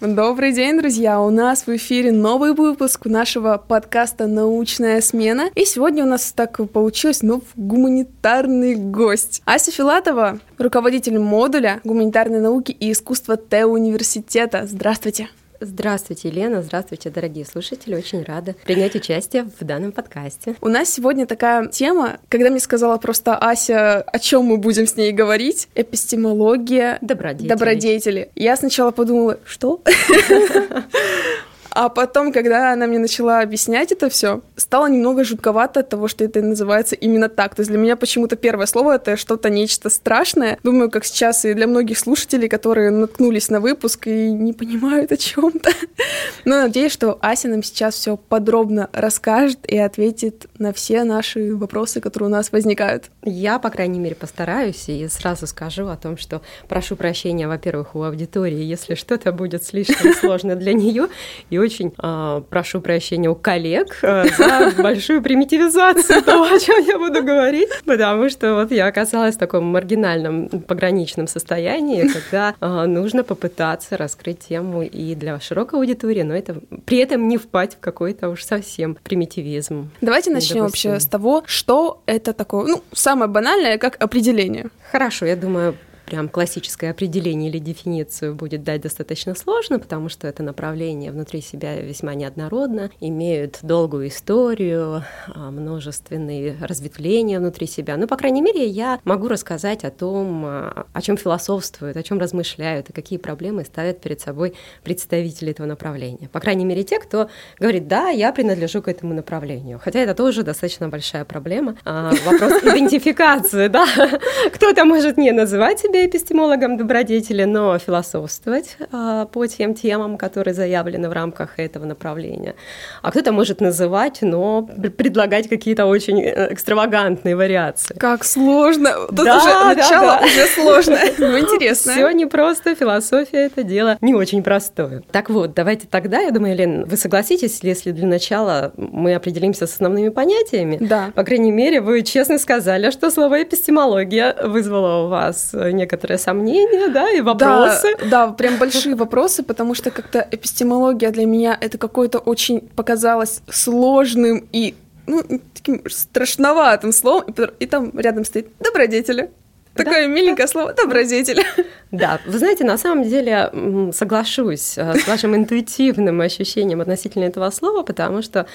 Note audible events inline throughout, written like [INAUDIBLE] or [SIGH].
Добрый день, друзья! У нас в эфире новый выпуск нашего подкаста «Научная смена». И сегодня у нас так получилось, ну, гуманитарный гость. Ася Филатова, руководитель модуля гуманитарной науки и искусства Т-университета. Здравствуйте! Здравствуйте, Елена. Здравствуйте, дорогие слушатели. Очень рада принять участие в данном подкасте. У нас сегодня такая тема, когда мне сказала просто Ася, о чем мы будем с ней говорить, эпистемология добродетели. добродетели. Я сначала подумала, что? [LAUGHS] А потом, когда она мне начала объяснять это все, стало немного жутковато от того, что это называется именно так. То есть для меня почему-то первое слово это что-то нечто страшное. Думаю, как сейчас и для многих слушателей, которые наткнулись на выпуск и не понимают о чем-то. [LAUGHS] Но надеюсь, что Ася нам сейчас все подробно расскажет и ответит на все наши вопросы, которые у нас возникают. Я, по крайней мере, постараюсь и сразу скажу о том, что прошу прощения, во-первых, у аудитории, если что-то будет слишком сложно для нее, и очень э, прошу прощения у коллег э, за большую примитивизацию того, о чем я буду говорить, потому что вот я оказалась в таком маргинальном пограничном состоянии, когда э, нужно попытаться раскрыть тему и для широкой аудитории, но это при этом не впасть в какой-то уж совсем примитивизм. Давайте начнем вообще с того, что это такое. Ну, самое банальное, как определение. Хорошо, я думаю, прям классическое определение или дефиницию будет дать достаточно сложно, потому что это направление внутри себя весьма неоднородно, имеют долгую историю, а, множественные разветвления внутри себя. Ну, по крайней мере, я могу рассказать о том, а, о чем философствуют, о чем размышляют и какие проблемы ставят перед собой представители этого направления. По крайней мере, те, кто говорит, да, я принадлежу к этому направлению. Хотя это тоже достаточно большая проблема. А, вопрос [LAUGHS] идентификации, да. Кто-то может не называть себя себя эпистемологом добродетели, но философствовать а, по тем темам, которые заявлены в рамках этого направления. А кто-то может называть, но предлагать какие-то очень э, экстравагантные вариации. Как сложно! Тут да, уже начало да, да. уже сложно, [LAUGHS] но интересно. Все не просто, философия это дело не очень простое. Так вот, давайте тогда, я думаю, Лен, вы согласитесь, если для начала мы определимся с основными понятиями? Да. По крайней мере, вы честно сказали, что слово эпистемология вызвало у вас некоторые некоторые сомнения, да, и вопросы. Да, да, прям большие вопросы, потому что как-то эпистемология для меня это какое-то очень показалось сложным и ну, таким страшноватым словом, и, и там рядом стоит добродетели. Такое да, миленькое да. слово добродетель. Да, вы знаете, на самом деле соглашусь э, с вашим интуитивным ощущением относительно этого слова, потому что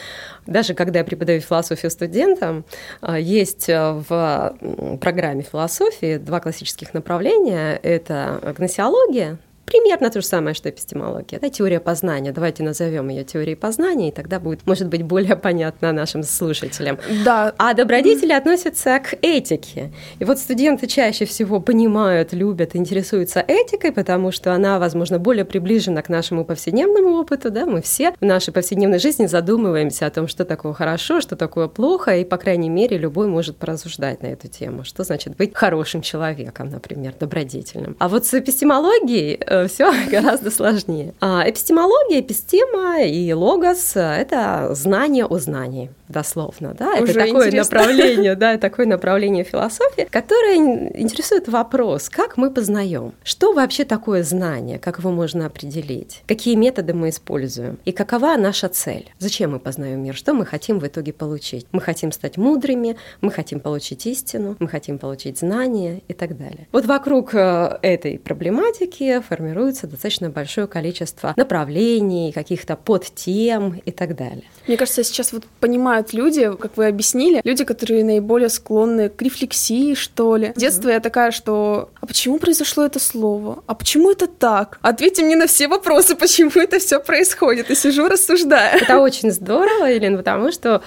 даже когда я преподаю философию студентам, э, есть э, в программе философии два классических направления. Это гносеология, примерно то же самое, что эпистемология. Это теория познания. Давайте назовем ее теорией познания, и тогда будет, может быть, более понятно нашим слушателям. Да. А добродетели относятся к этике. И вот студенты чаще всего понимают, любят, интересуются этикой, потому что она, возможно, более приближена к нашему повседневному опыту. Да? Мы все в нашей повседневной жизни задумываемся о том, что такое хорошо, что такое плохо, и, по крайней мере, любой может порассуждать на эту тему. Что значит быть хорошим человеком, например, добродетельным. А вот с эпистемологией э, все [LAUGHS] гораздо сложнее. А эпистемология, эпистема и логос — это знание о знании, дословно. Да? Уже это такое интересно. направление, да, [LAUGHS] такое направление философии, которое интересует вопрос, как мы познаем, что вообще такое знание, как его можно определить, какие методы мы используем и какова наша цель, зачем мы познаем мир, что мы хотим в итоге получить. Мы хотим стать мудрыми, мы хотим получить истину, мы хотим получить знания и так далее. Вот вокруг э, этой проблематики формируется формируется достаточно большое количество направлений, каких-то подтем и так далее. Мне кажется, сейчас вот понимают люди, как вы объяснили, люди, которые наиболее склонны к рефлексии, что ли. С детства я такая, что а почему произошло это слово? А почему это так? Ответьте мне на все вопросы, [LAUGHS] почему это все происходит. И сижу, рассуждаю. Это очень здорово, Елена, потому что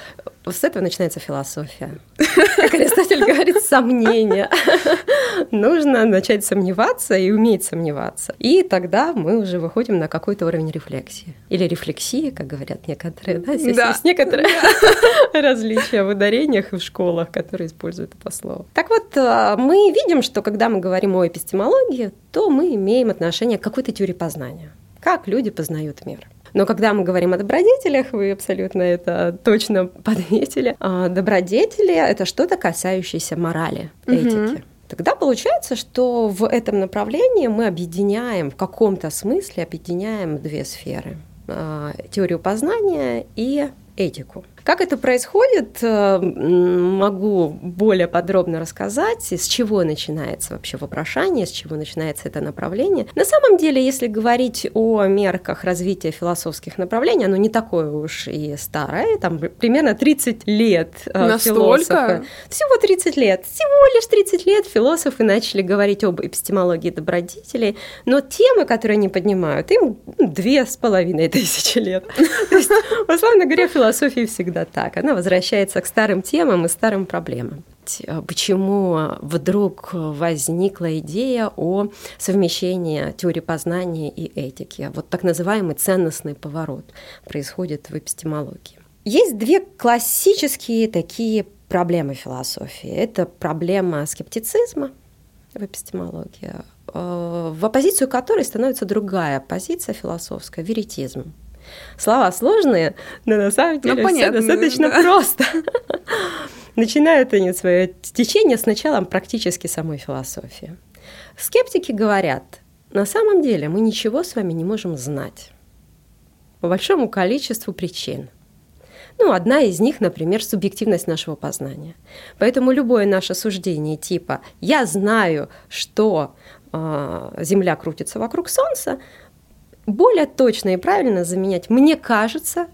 с этого начинается философия. Как Аристотель говорит, сомнения. Нужно начать сомневаться и уметь сомневаться. И тогда мы уже выходим на какой-то уровень рефлексии. Или рефлексии, как говорят некоторые. Да, здесь да. есть некоторые [LAUGHS] различия в ударениях и в школах, которые используют это слово. Так вот, а, мы видим, что когда мы говорим о эпистемологии, то мы имеем отношение к какой-то теории познания. Как люди познают мир. Но когда мы говорим о добродетелях, вы абсолютно это точно подметили. А, добродетели — это что-то касающееся морали, этики. Угу. Тогда получается, что в этом направлении мы объединяем, в каком-то смысле объединяем две сферы. А, теорию познания и этику. Как это происходит, э, могу более подробно рассказать, с чего начинается вообще вопрошание, с чего начинается это направление. На самом деле, если говорить о мерках развития философских направлений, оно не такое уж и старое, там примерно 30 лет э, Настолько? философы. Всего 30 лет, всего лишь 30 лет философы начали говорить об эпистемологии добродетелей, но темы, которые они поднимают, им две с половиной [LAUGHS] тысячи лет. То есть, [LAUGHS] условно говоря, философия всегда всегда так. Она возвращается к старым темам и старым проблемам. Э, почему вдруг возникла идея о совмещении теории познания и этики? Вот так называемый ценностный поворот происходит в эпистемологии. Есть две классические такие проблемы философии. Это проблема скептицизма в эпистемологии, э, в оппозицию которой становится другая позиция философская – веритизм. Слова сложные, но на самом ну, деле ну, все достаточно да. просто. Начинают они свое течение с началом практически самой философии. Скептики говорят, на самом деле мы ничего с вами не можем знать по большому количеству причин. Ну, одна из них, например, субъективность нашего познания. Поэтому любое наше суждение типа «я знаю, что э, Земля крутится вокруг Солнца», более точно и правильно заменять. «мне кажется,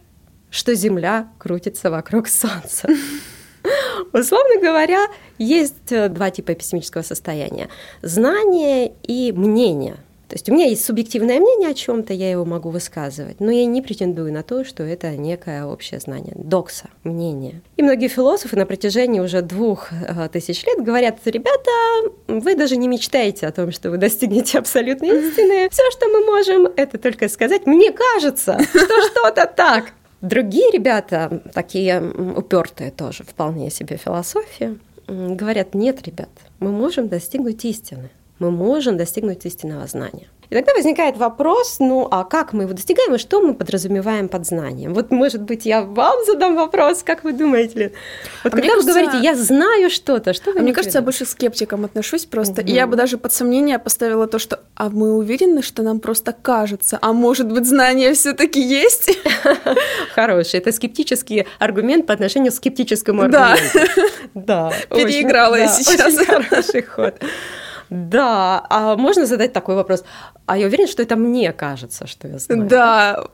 что Земля крутится вокруг Солнца». [LAUGHS] Условно говоря, есть э, два типа эпистемического состояния – знание и мнение – то есть у меня есть субъективное мнение о чем-то, я его могу высказывать, но я не претендую на то, что это некое общее знание, докса, мнение. И многие философы на протяжении уже двух э, тысяч лет говорят, ребята, вы даже не мечтаете о том, что вы достигнете абсолютной истины. Все, что мы можем, это только сказать, мне кажется, что что-то так. Другие ребята, такие упертые тоже, вполне себе философии, говорят, нет, ребят, мы можем достигнуть истины мы можем достигнуть истинного знания. И тогда возникает вопрос, ну а как мы его достигаем и что мы подразумеваем под знанием? Вот, может быть, я вам задам вопрос, как вы думаете? Вот а когда вы кажется, говорите, я знаю что-то, что вы а Мне кажется, я больше к скептикам отношусь просто. Угу. И я бы даже под сомнение поставила то, что а мы уверены, что нам просто кажется, а может быть, знания все таки есть? [LAUGHS] Хороший. Это скептический аргумент по отношению к скептическому аргументу. [LAUGHS] Да. Переиграла я сейчас. хороший ход. Да, а можно задать такой вопрос? А я уверена, что это мне кажется, что я знаю. Да,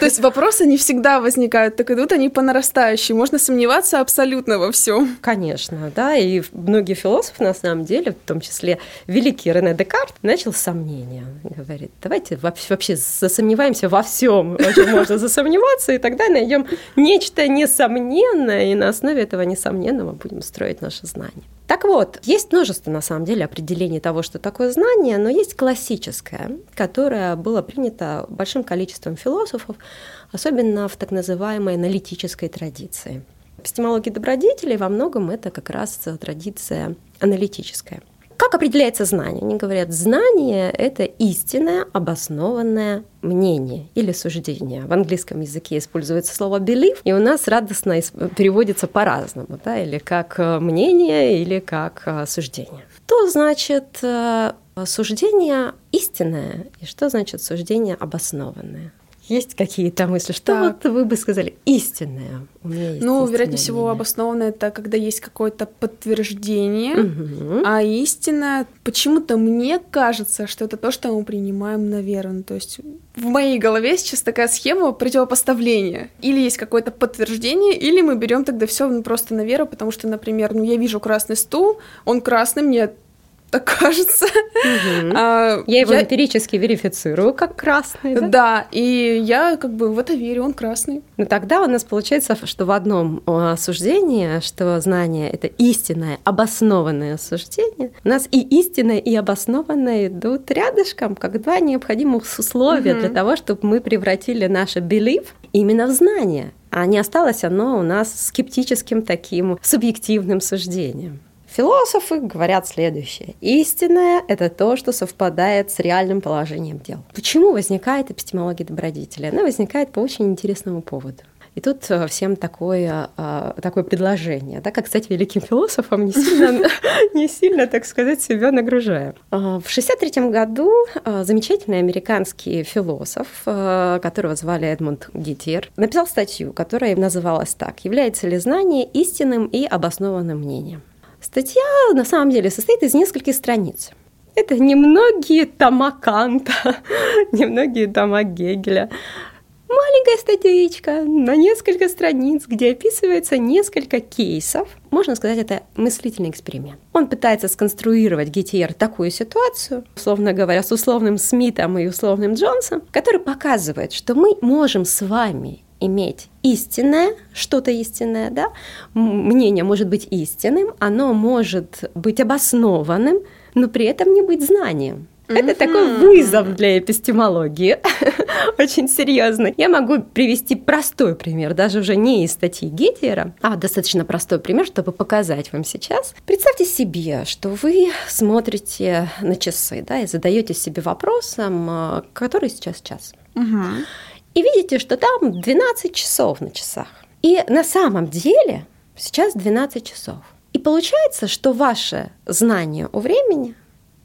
то есть вопросы не всегда возникают, так идут они по нарастающей. Можно сомневаться абсолютно во всем. Конечно, да, и многие философы, на самом деле, в том числе великий Рене Декарт, начал с сомнения. Говорит, давайте вообще засомневаемся во всем, во чем можно засомневаться, и тогда найдем нечто несомненное, и на основе этого несомненного будем строить наше знание. Так вот, есть множество, на самом деле, определений того, что такое знание, но есть классическое, которое было принято большим количеством философов, особенно в так называемой аналитической традиции. Эпистемология добродетелей во многом это как раз традиция аналитическая. Как определяется знание? Они говорят, знание — это истинное обоснованное мнение или суждение. В английском языке используется слово belief, и у нас радостно переводится по-разному, да, или как э, мнение, или как э, суждение. Что значит э, суждение истинное, и что значит суждение обоснованное? Есть какие-то мысли? Что так. вот вы бы сказали истинное? У меня есть ну, вероятнее мнение. всего, обоснованное это когда есть какое-то подтверждение, угу. а истина почему-то мне кажется, что это то, что мы принимаем на веру. Ну, то есть в моей голове сейчас такая схема противопоставления. Или есть какое-то подтверждение, или мы берем тогда все ну, просто на веру, потому что, например, ну я вижу красный стул, он красный, мне так кажется. Угу. А, я его я... эмпирически верифицирую как красный. Да? да, и я как бы в это верю, он красный. Но тогда у нас получается, что в одном суждении, что знание это истинное, обоснованное суждение, у нас и истинное, и обоснованное идут рядышком, как два необходимых условия угу. для того, чтобы мы превратили наше belief именно в знание. А не осталось оно у нас скептическим таким субъективным суждением. Философы говорят следующее. Истинное – это то, что совпадает с реальным положением дел. Почему возникает эпистемология добродетели? Она возникает по очень интересному поводу. И тут э, всем такое, э, такое предложение, да, как стать великим философом, не сильно, [LAUGHS] не сильно, так сказать, себя нагружая. В 1963 году замечательный американский философ, которого звали Эдмунд Гитер, написал статью, которая называлась так «Является ли знание истинным и обоснованным мнением?». Статья на самом деле состоит из нескольких страниц. Это немногие тома Канта, [LAUGHS] немногие тома Гегеля. Маленькая статейка на несколько страниц, где описывается несколько кейсов. Можно сказать, это мыслительный эксперимент. Он пытается сконструировать GTR такую ситуацию, условно говоря, с условным Смитом и условным Джонсом, который показывает, что мы можем с вами иметь истинное, что-то истинное, да, мнение может быть истинным, оно может быть обоснованным, но при этом не быть знанием. Это такой вызов для эпистемологии, [LAUGHS] очень серьезно. Я могу привести простой пример, даже уже не из статьи Геттера, а достаточно простой пример, чтобы показать вам сейчас. Представьте себе, что вы смотрите на часы, да, и задаете себе вопросом, а, который сейчас час. И видите, что там 12 часов на часах. И на самом деле сейчас 12 часов. И получается, что ваше знание о времени,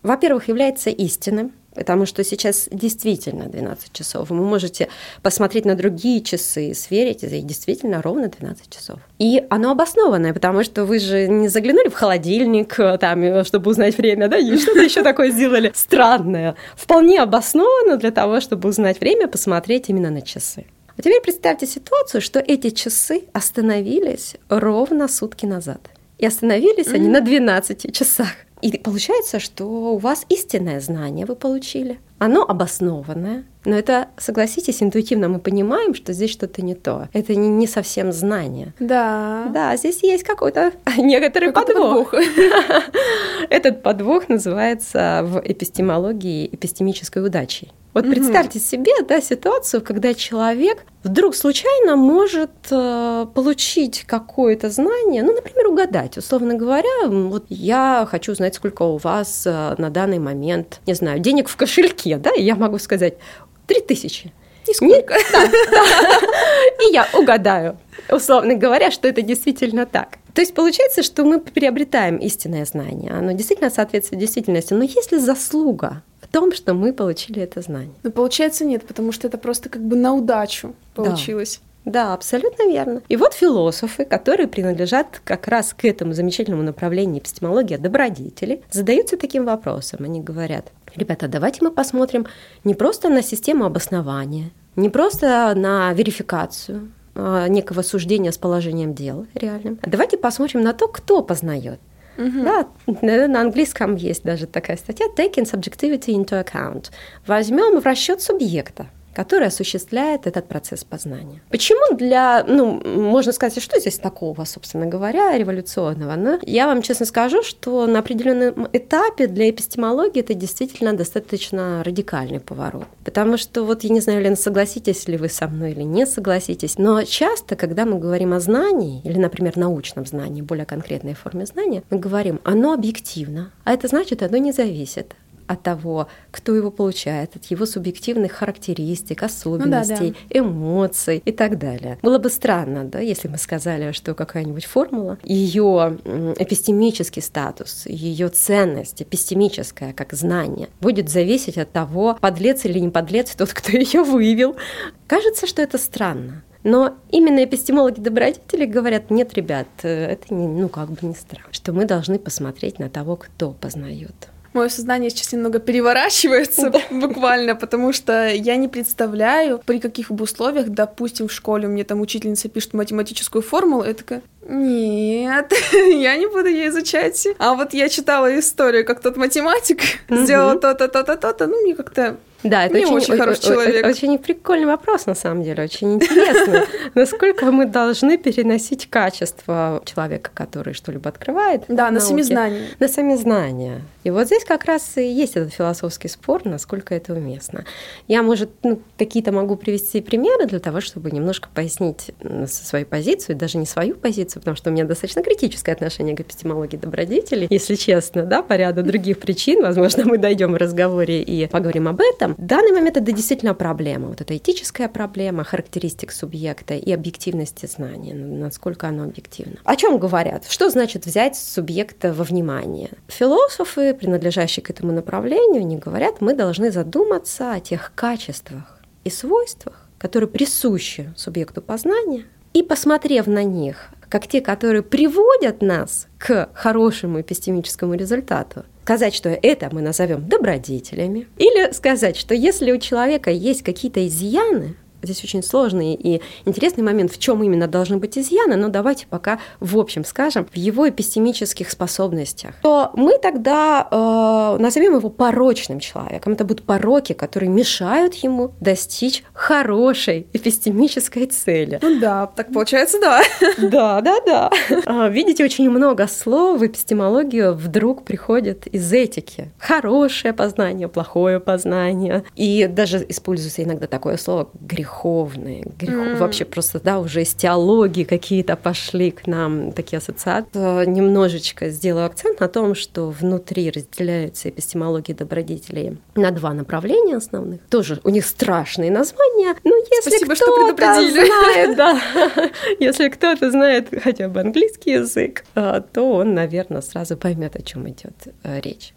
во-первых, является истинным, потому что сейчас действительно 12 часов. Вы можете посмотреть на другие часы, сверить, и действительно ровно 12 часов. И оно обоснованное, потому что вы же не заглянули в холодильник, э, там, э, чтобы узнать время, да, и что-то еще такое сделали странное. Вполне обоснованно для того, чтобы узнать время, посмотреть именно на часы. А теперь представьте ситуацию, что эти часы остановились ровно сутки назад. И остановились mm-hmm. они на 12 часах. И получается, что у вас истинное знание вы получили. Оно обоснованное, но это, согласитесь, интуитивно мы понимаем, что здесь что-то не то. Это не, не совсем знание. Да. Да, здесь есть какой-то [LAUGHS] некоторый какой подвох. подвох. [LAUGHS] Этот подвох называется в эпистемологии эпистемической удачей. Вот представьте угу. себе да, ситуацию, когда человек вдруг случайно может э, получить какое-то знание, ну, например, угадать. Условно говоря, вот я хочу знать, сколько у вас э, на данный момент, не знаю, денег в кошельке, да, и я могу сказать, три тысячи. Нисколько. Не, да, [LAUGHS] да. И я угадаю, условно говоря, что это действительно так. То есть получается, что мы приобретаем истинное знание, оно действительно соответствует действительности, но есть ли заслуга том, что мы получили это знание. Но получается нет, потому что это просто как бы на удачу получилось. Да. Да, абсолютно верно. И вот философы, которые принадлежат как раз к этому замечательному направлению эпистемологии добродетели, задаются таким вопросом. Они говорят, ребята, давайте мы посмотрим не просто на систему обоснования, не просто на верификацию а, некого суждения с положением дел реальным. Давайте посмотрим на то, кто познает. Угу. Да, на английском есть даже такая статья «Taking subjectivity into account». Возьмем в расчет субъекта который осуществляет этот процесс познания. Почему для, ну, можно сказать, что здесь такого, собственно говоря, революционного? Но я вам честно скажу, что на определенном этапе для эпистемологии это действительно достаточно радикальный поворот. Потому что вот, я не знаю, Лена, согласитесь ли вы со мной или не согласитесь, но часто, когда мы говорим о знании, или, например, научном знании, более конкретной форме знания, мы говорим, оно объективно, а это значит, оно не зависит от того, кто его получает, от его субъективных характеристик, особенностей, ну, да, да. эмоций и так далее. Было бы странно, да, если мы сказали, что какая-нибудь формула, ее эпистемический статус, ее ценность эпистемическая как знание будет зависеть от того, подлец или не подлец тот, кто [LAUGHS] ее выявил. Кажется, что это странно. Но именно эпистемологи добродетели говорят, нет, ребят, э, это не, ну как бы не странно, что мы должны посмотреть на того, кто познает мое сознание сейчас немного переворачивается да. [LAUGHS] буквально, потому что я не представляю, при каких бы условиях, допустим, в школе мне там учительница пишет математическую формулу, я такая, нет, [LAUGHS] я не буду ее изучать. А вот я читала историю, как тот математик [LAUGHS] сделал то-то, то-то, то-то, ну, мне как-то да, это очень, очень хороший человек. Очень прикольный вопрос, на самом деле, очень интересно. [LAUGHS] Насколько мы должны переносить качество человека, который что-либо открывает? Да, на сами знания. На сами знания. И вот здесь как раз и есть этот философский спор, насколько это уместно. Я, может, ну, какие-то могу привести примеры для того, чтобы немножко пояснить свою позицию, даже не свою позицию, потому что у меня достаточно критическое отношение к эпистемологии добродетелей, если честно, да, по ряду других причин. Возможно, мы дойдем в разговоре и поговорим об этом. В данный момент это действительно проблема. Вот эта этическая проблема характеристик субъекта и объективности знания, насколько оно объективно. О чем говорят? Что значит взять субъекта во внимание? Философы, принадлежащие к этому направлению, они говорят, мы должны задуматься о тех качествах и свойствах, которые присущи субъекту познания, и посмотрев на них, как те, которые приводят нас к хорошему эпистемическому результату, сказать, что это мы назовем добродетелями, или сказать, что если у человека есть какие-то изъяны, здесь очень сложный и интересный момент, в чем именно должны быть изъяны, но давайте пока в общем скажем, в его эпистемических способностях, то мы тогда э, назовем его порочным человеком. Это будут пороки, которые мешают ему достичь хорошей эпистемической цели. Ну да, так получается, да. [LAUGHS] Да, да, да. А, видите, очень много слов в эпистемологию вдруг приходит из этики. Хорошее познание, плохое познание. И даже используется иногда такое слово грех греховные, грех... mm. вообще просто, да, уже из теологии какие-то пошли к нам такие ассоциации. Немножечко сделаю акцент на том, что внутри разделяются эпистемологии добродетелей на два направления основных. Тоже у них страшные названия, но если кто-то знает, да, [LAUGHS] если кто-то знает хотя бы английский язык, а, то он, наверное, сразу поймет, о чем идет э, речь.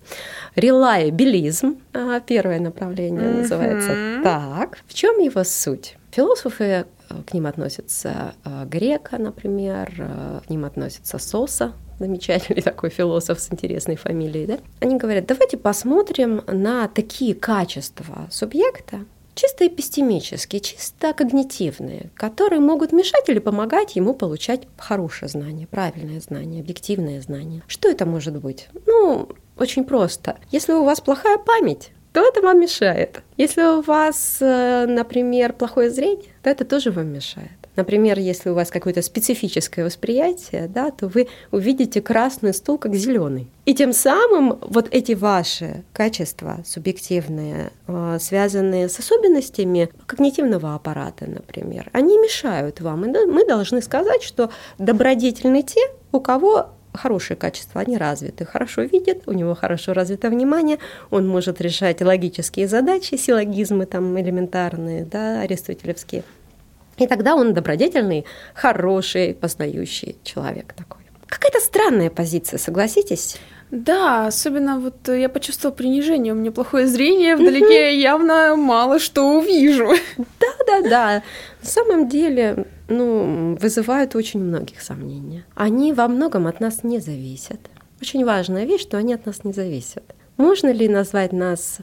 Релайабилизм, а, первое направление называется так. В чем его суть? Философы э, к ним относятся э, Грека, например, э, к ним относится Соса, замечательный [LAUGHS] такой философ с интересной фамилией, да? Они говорят, давайте посмотрим на такие качества субъекта, чисто эпистемические, чисто когнитивные, которые могут мешать или помогать ему получать хорошее знание, правильное знание, объективное знание. Что это может быть? Ну, очень просто. Если у вас плохая память, то это вам мешает. Если у вас, э, например, плохое зрение, то это тоже вам мешает. Например, если у вас какое-то специфическое восприятие, да, то вы увидите красный стул как зеленый. И тем самым вот эти ваши качества субъективные, э, связанные с особенностями когнитивного аппарата, например, они мешают вам. И мы должны сказать, что добродетельны те, у кого хорошие качества, они развиты, хорошо видит, у него хорошо развито внимание, он может решать логические задачи, силлогизмы там элементарные, да, аристотелевские. И тогда он добродетельный, хороший, познающий человек такой. Какая-то странная позиция, согласитесь? Да, особенно вот я почувствовала принижение. У меня плохое зрение, вдалеке я явно мало что увижу. Да, да, да. На самом деле, ну, вызывают очень многих сомнений. Они во многом от нас не зависят. Очень важная вещь, что они от нас не зависят. Можно ли назвать нас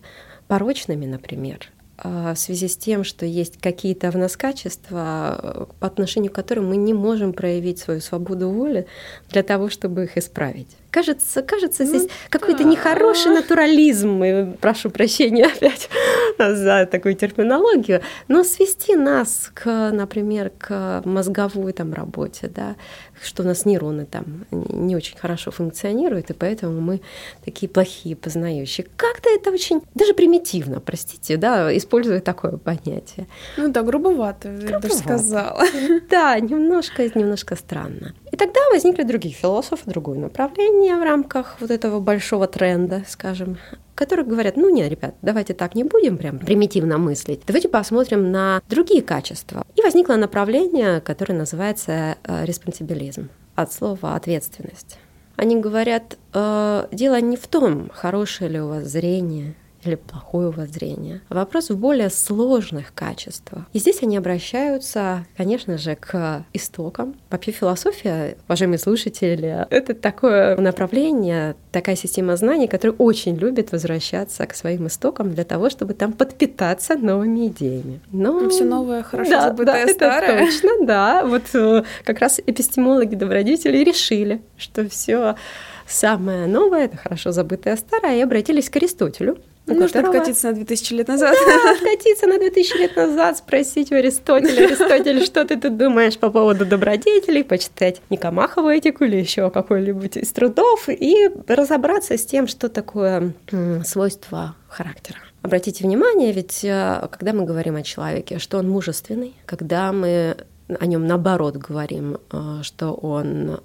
порочными, например, а, в связи с тем, что есть какие-то в нас качества, по отношению к которым мы не можем проявить свою свободу воли для того, чтобы их исправить? Кажется, кажется, здесь ну, какой-то нехороший натурализм, и прошу прощения [LAUGHS] опять за такую терминологию, но свести нас к, например, к мозговой там работе, да, что у нас нейроны там не очень хорошо функционируют, и поэтому мы такие плохие познающие. Как-то это очень даже примитивно, простите, да, используя такое понятие. Ну да, грубовато, грубовато. я бы сказала. [LAUGHS] Да, немножко, немножко странно. И тогда возникли другие философы, другое направление в рамках вот этого большого тренда, скажем, которые говорят, ну нет, ребят, давайте так не будем прям примитивно мыслить, давайте посмотрим на другие качества. И возникло направление, которое называется э, респонсибилизм, от слова ответственность. Они говорят, э, дело не в том, хорошее ли у вас зрение, или плохое воззрение. Вопрос в более сложных качествах. И здесь они обращаются, конечно же, к истокам. Вообще философия, уважаемые слушатели, это такое направление, такая система знаний, которая очень любит возвращаться к своим истокам для того, чтобы там подпитаться новыми идеями. Но все новое, хорошо да, забытое да, старое. Это точно, да. Вот э, как раз эпистемологи добродетели решили, что все самое новое, это хорошо забытое старое, и обратились к Аристотелю, Нужно которого... откатиться на 2000 лет назад. Да, откатиться на 2000 лет назад, спросить у Аристотеля, Аристотель, что ты тут думаешь по поводу добродетелей, почитать Никомахову этику или еще какой-нибудь из трудов, и разобраться с тем, что такое свойство характера. Обратите внимание, ведь э, когда мы говорим о человеке, что он мужественный, когда мы о нем наоборот говорим, что он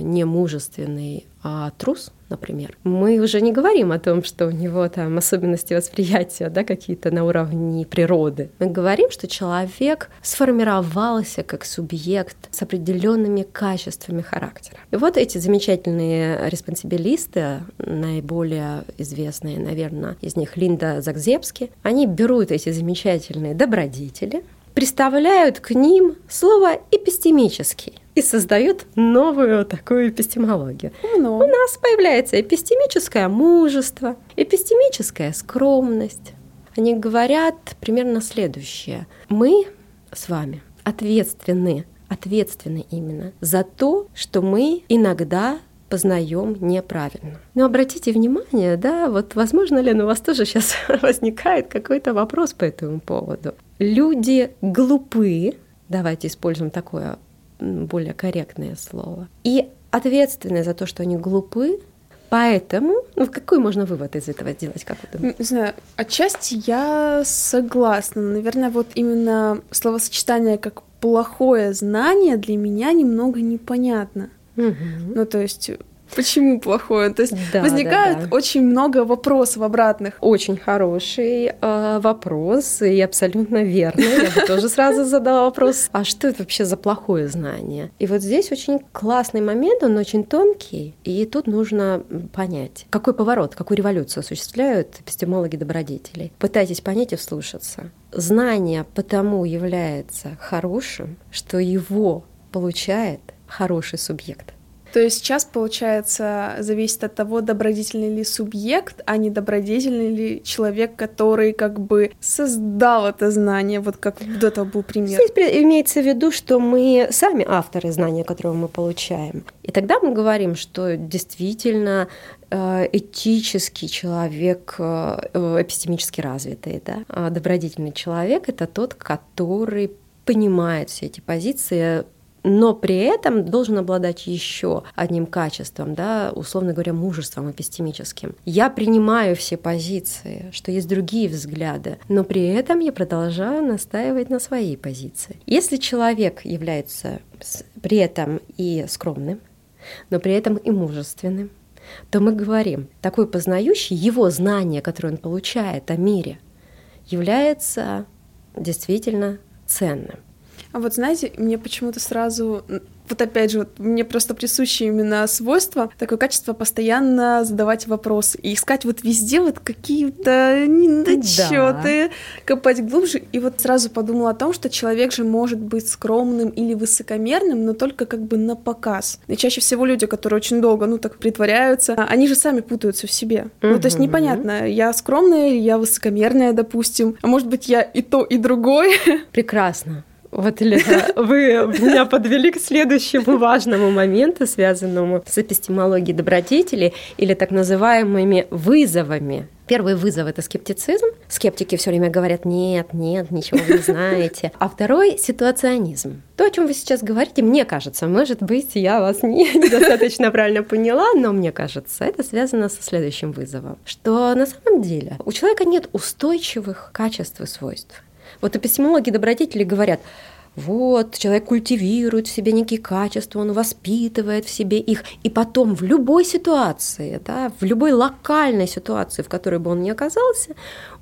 не мужественный, а трус, например, мы уже не говорим о том, что у него там особенности восприятия, да, какие-то на уровне природы. Мы говорим, что человек сформировался как субъект с определенными качествами характера. И вот эти замечательные респонсибилисты, наиболее известные, наверное, из них Линда Загзебски, они берут эти замечательные добродетели, приставляют к ним слово «эпистемический» и создают новую такую эпистемологию. Ну. У нас появляется эпистемическое мужество, эпистемическая скромность. Они говорят примерно следующее. Мы с вами ответственны, ответственны именно за то, что мы иногда познаем неправильно. Но обратите внимание, да, вот возможно ли, но у вас тоже сейчас [LAUGHS] возникает какой-то вопрос по этому поводу. Люди глупы, давайте используем такое более корректное слово, и ответственны за то, что они глупы, Поэтому, ну, какой можно вывод из этого сделать, как вы думаете? Не знаю, отчасти я согласна. Наверное, вот именно словосочетание как плохое знание для меня немного непонятно. Угу. Ну, то есть Почему плохое? То есть да, возникает да, да. очень много вопросов обратных. Очень хороший э, вопрос и абсолютно верный. Я бы тоже сразу задала вопрос, а что это вообще за плохое знание? И вот здесь очень классный момент, он очень тонкий, и тут нужно понять, какой поворот, какую революцию осуществляют эпистемологи добродетелей. Пытайтесь понять и вслушаться. Знание потому является хорошим, что его получает хороший субъект. То есть сейчас, получается, зависит от того, добродетельный ли субъект, а не добродетельный ли человек, который как бы создал это знание, вот как до этого был пример. Здесь имеется в виду, что мы сами авторы знания, которое мы получаем. И тогда мы говорим, что действительно э, этический человек, э, эпистемически развитый, да, а добродетельный человек — это тот, который понимает все эти позиции, но при этом должен обладать еще одним качеством, да, условно говоря, мужеством эпистемическим. Я принимаю все позиции, что есть другие взгляды, но при этом я продолжаю настаивать на своей позиции. Если человек является при этом и скромным, но при этом и мужественным, то мы говорим, такой познающий, его знание, которое он получает о мире, является действительно ценным. А вот знаете, мне почему-то сразу вот опять же, вот мне просто присуще именно свойство, такое качество постоянно задавать вопросы и искать вот везде вот какие-то недочеты, да. копать глубже. И вот сразу подумала о том, что человек же может быть скромным или высокомерным, но только как бы на показ. И чаще всего люди, которые очень долго, ну, так притворяются, они же сами путаются в себе. Угу. Ну, то есть непонятно, я скромная или я высокомерная, допустим. А может быть, я и то, и другой. Прекрасно. Вот, Лена, вы меня подвели к следующему важному моменту, связанному с эпистемологией добродетели или так называемыми вызовами Первый вызов — это скептицизм. Скептики все время говорят «нет, нет, ничего вы не знаете». А второй — ситуационизм. То, о чем вы сейчас говорите, мне кажется, может быть, я вас не, [LAUGHS] недостаточно правильно поняла, но мне кажется, это связано со следующим вызовом, что на самом деле у человека нет устойчивых качеств и свойств. Вот эпистемологи добродетели говорят, вот, человек культивирует в себе некие качества, он воспитывает в себе их, и потом в любой ситуации, да, в любой локальной ситуации, в которой бы он ни оказался,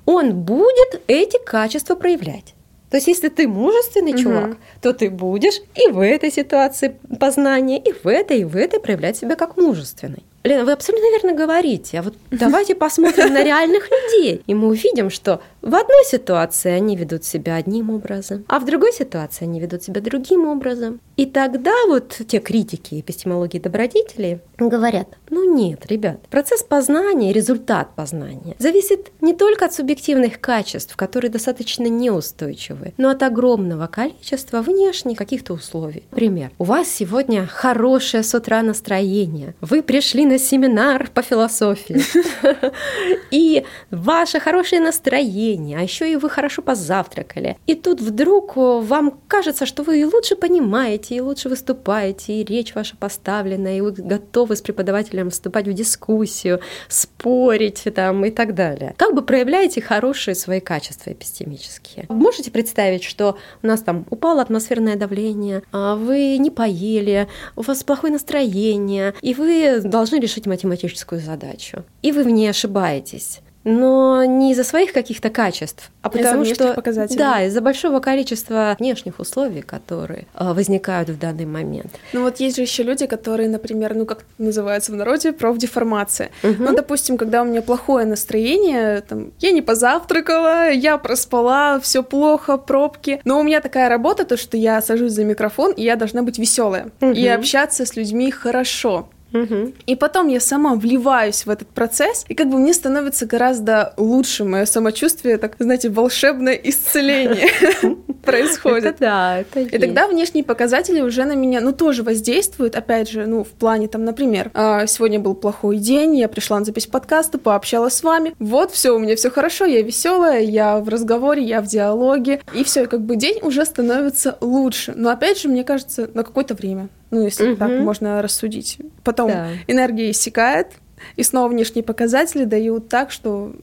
он будет эти качества проявлять. То есть, если ты мужественный угу. чувак, то ты будешь и в этой ситуации познания, и в этой, и в этой проявлять себя как мужественный. Лена, вы абсолютно верно говорите. А вот [LAUGHS] давайте посмотрим на реальных людей, и мы увидим, что в одной ситуации они ведут себя одним образом, а в другой ситуации они ведут себя другим образом. И тогда вот те критики эпистемологии добродетелей говорят, ну нет, ребят, процесс познания, результат познания зависит не только от субъективных качеств, которые достаточно неустойчивы, но от огромного количества внешних каких-то условий. Пример. У вас сегодня хорошее с утра настроение. Вы пришли на на семинар по философии, [LAUGHS] и ваше хорошее настроение, а еще и вы хорошо позавтракали. И тут вдруг вам кажется, что вы и лучше понимаете, и лучше выступаете, и речь ваша поставлена, и вы готовы с преподавателем вступать в дискуссию, спорить там и так далее. Как бы проявляете хорошие свои качества эпистемические. Можете представить, что у нас там упало атмосферное давление, а вы не поели, у вас плохое настроение, и вы должны решить математическую задачу. И вы в ней ошибаетесь но не из-за своих каких-то качеств, а потому из что показателей. да, из-за большого количества внешних условий, которые э, возникают в данный момент. Ну вот есть же еще люди, которые, например, ну как называется в народе, профдеформация. Угу. Ну, допустим, когда у меня плохое настроение, там, я не позавтракала, я проспала, все плохо, пробки. Но у меня такая работа, то что я сажусь за микрофон, и я должна быть веселая угу. и общаться с людьми хорошо. Угу. И потом я сама вливаюсь в этот процесс, и как бы мне становится гораздо лучше мое самочувствие, так, знаете, волшебное исцеление [LAUGHS] происходит. Это да, это И тогда внешние показатели уже на меня, ну, тоже воздействуют, опять же, ну, в плане, там, например, а, сегодня был плохой день, я пришла на запись подкаста, пообщалась с вами, вот, все, у меня все хорошо, я веселая, я в разговоре, я в диалоге, и все, как бы день уже становится лучше. Но опять же, мне кажется, на какое-то время. Ну, если угу. так можно рассудить. Потом да. энергия иссякает, и снова внешние показатели дают так, что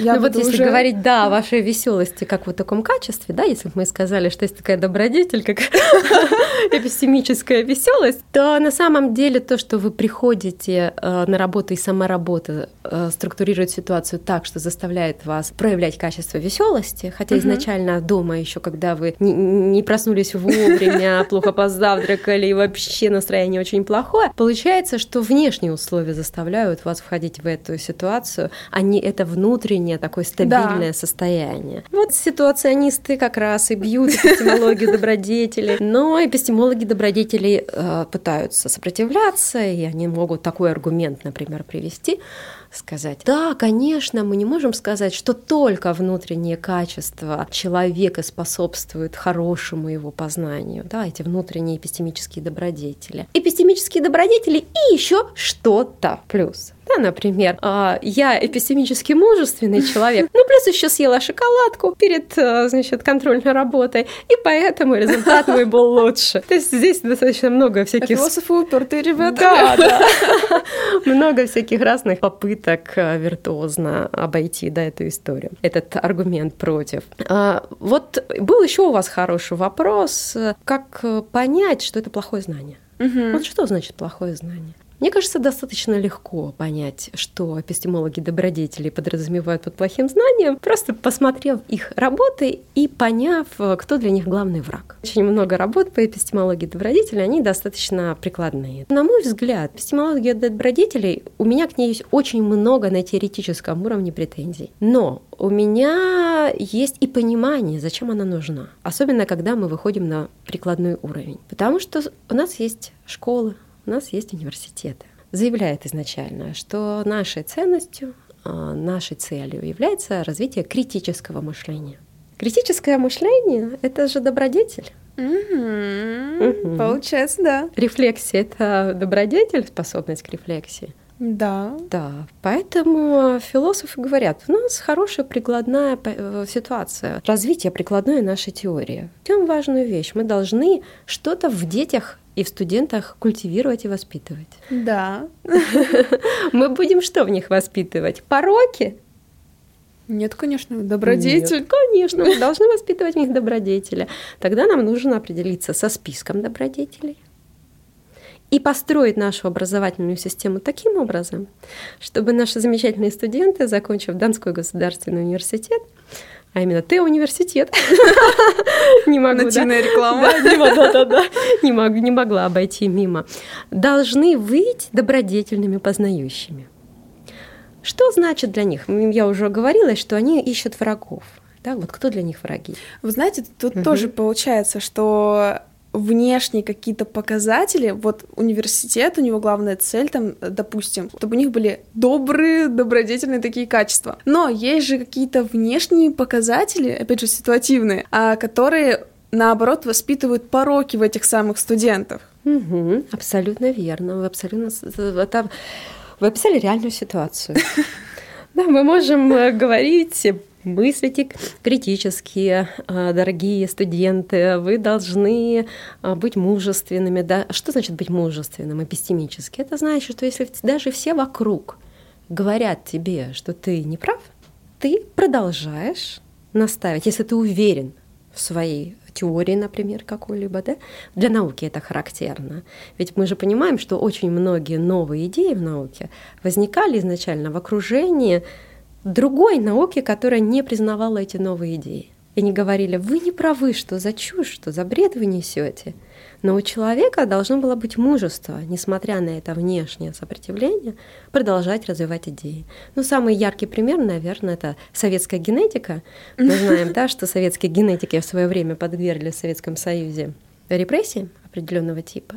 я ну вот если уже... говорить, да, о вашей веселости как вот таком качестве, да, если бы мы сказали, что есть такая добродетель, как [LAUGHS] эпистемическая веселость, то на самом деле то, что вы приходите э, на работу и сама работа э, структурирует ситуацию так, что заставляет вас проявлять качество веселости, хотя изначально дома еще, когда вы не проснулись вовремя, [LAUGHS] плохо позавтракали и вообще настроение очень плохое, получается, что внешние условия заставляют вас входить в эту ситуацию, а не это внутреннее внутреннее такое стабильное да. состояние. Вот ситуационисты как раз и бьют эпистемологию добродетелей, но эпистемологи добродетелей э, пытаются сопротивляться, и они могут такой аргумент, например, привести, сказать. Да, конечно, мы не можем сказать, что только внутренние качества человека способствуют хорошему его познанию, да, эти внутренние эпистемические добродетели. Эпистемические добродетели и еще что-то плюс. Да, например, а, я эпистемически мужественный человек, ну плюс еще съела шоколадку перед, а, значит, контрольной работой, и поэтому результат мой был лучше. То есть здесь достаточно много всяких... Философы упертые ребята. Да, да. [LAUGHS] Много всяких разных попыток а, виртуозно обойти, да, эту историю, этот аргумент против. Вот был еще у вас хороший вопрос, как понять, что это плохое знание? Угу. Вот что значит плохое знание? Мне кажется, достаточно легко понять, что эпистемологи добродетели подразумевают под плохим знанием, просто посмотрев их работы и поняв, кто для них главный враг. Очень много работ по эпистемологии добродетелей, они достаточно прикладные. На мой взгляд, эпистемология добродетелей, у меня к ней есть очень много на теоретическом уровне претензий. Но у меня есть и понимание, зачем она нужна. Особенно, когда мы выходим на прикладной уровень. Потому что у нас есть школы, у нас есть университеты. Заявляет изначально, что нашей ценностью, а, нашей целью является развитие критического мышления. Критическое мышление — это же добродетель. Угу. Получается, да. Рефлексия — это добродетель, способность к рефлексии. Да. Да. Поэтому философы говорят, у нас хорошая прикладная э, ситуация, развитие прикладной нашей теории. Тем важную вещь. Мы должны что-то в детях и в студентах культивировать и воспитывать. Да. [LAUGHS] Мы будем что в них воспитывать? Пороки? Нет, конечно, добродетель. Нет, конечно, мы должны воспитывать в них добродетели. Тогда нам нужно определиться со списком добродетелей и построить нашу образовательную систему таким образом, чтобы наши замечательные студенты, закончив Донской государственный университет, а именно ты университет. [LAUGHS] Не могу, Нативная реклама. Да, да, Не, могу, не могла обойти мимо. Должны выйти добродетельными познающими. Что значит для них? Я уже говорила, что они ищут врагов. Да, вот кто для них враги? Вы знаете, тут угу. тоже получается, что внешние какие-то показатели, вот университет, у него главная цель там, допустим, чтобы у них были добрые, добродетельные такие качества. Но есть же какие-то внешние показатели, опять же, ситуативные, а, которые наоборот воспитывают пороки в этих самых студентах. Угу, абсолютно верно, вы абсолютно Вы описали реальную ситуацию. [LAUGHS] Да, мы можем э, говорить мыслите критически, э, дорогие студенты, вы должны э, быть мужественными. Да? Что значит быть мужественным эпистемически? Это значит, что если даже все вокруг говорят тебе, что ты не прав, ты продолжаешь наставить, если ты уверен в своей теории, например, какой-либо, да? Для науки это характерно. Ведь мы же понимаем, что очень многие новые идеи в науке возникали изначально в окружении другой науки, которая не признавала эти новые идеи. И не говорили, вы не правы, что за чушь, что за бред вы несете. Но у человека должно было быть мужество, несмотря на это внешнее сопротивление, продолжать развивать идеи. Ну, самый яркий пример, наверное, это советская генетика. Мы знаем, да, что советские генетики в свое время подвергли в Советском Союзе репрессиям определенного типа.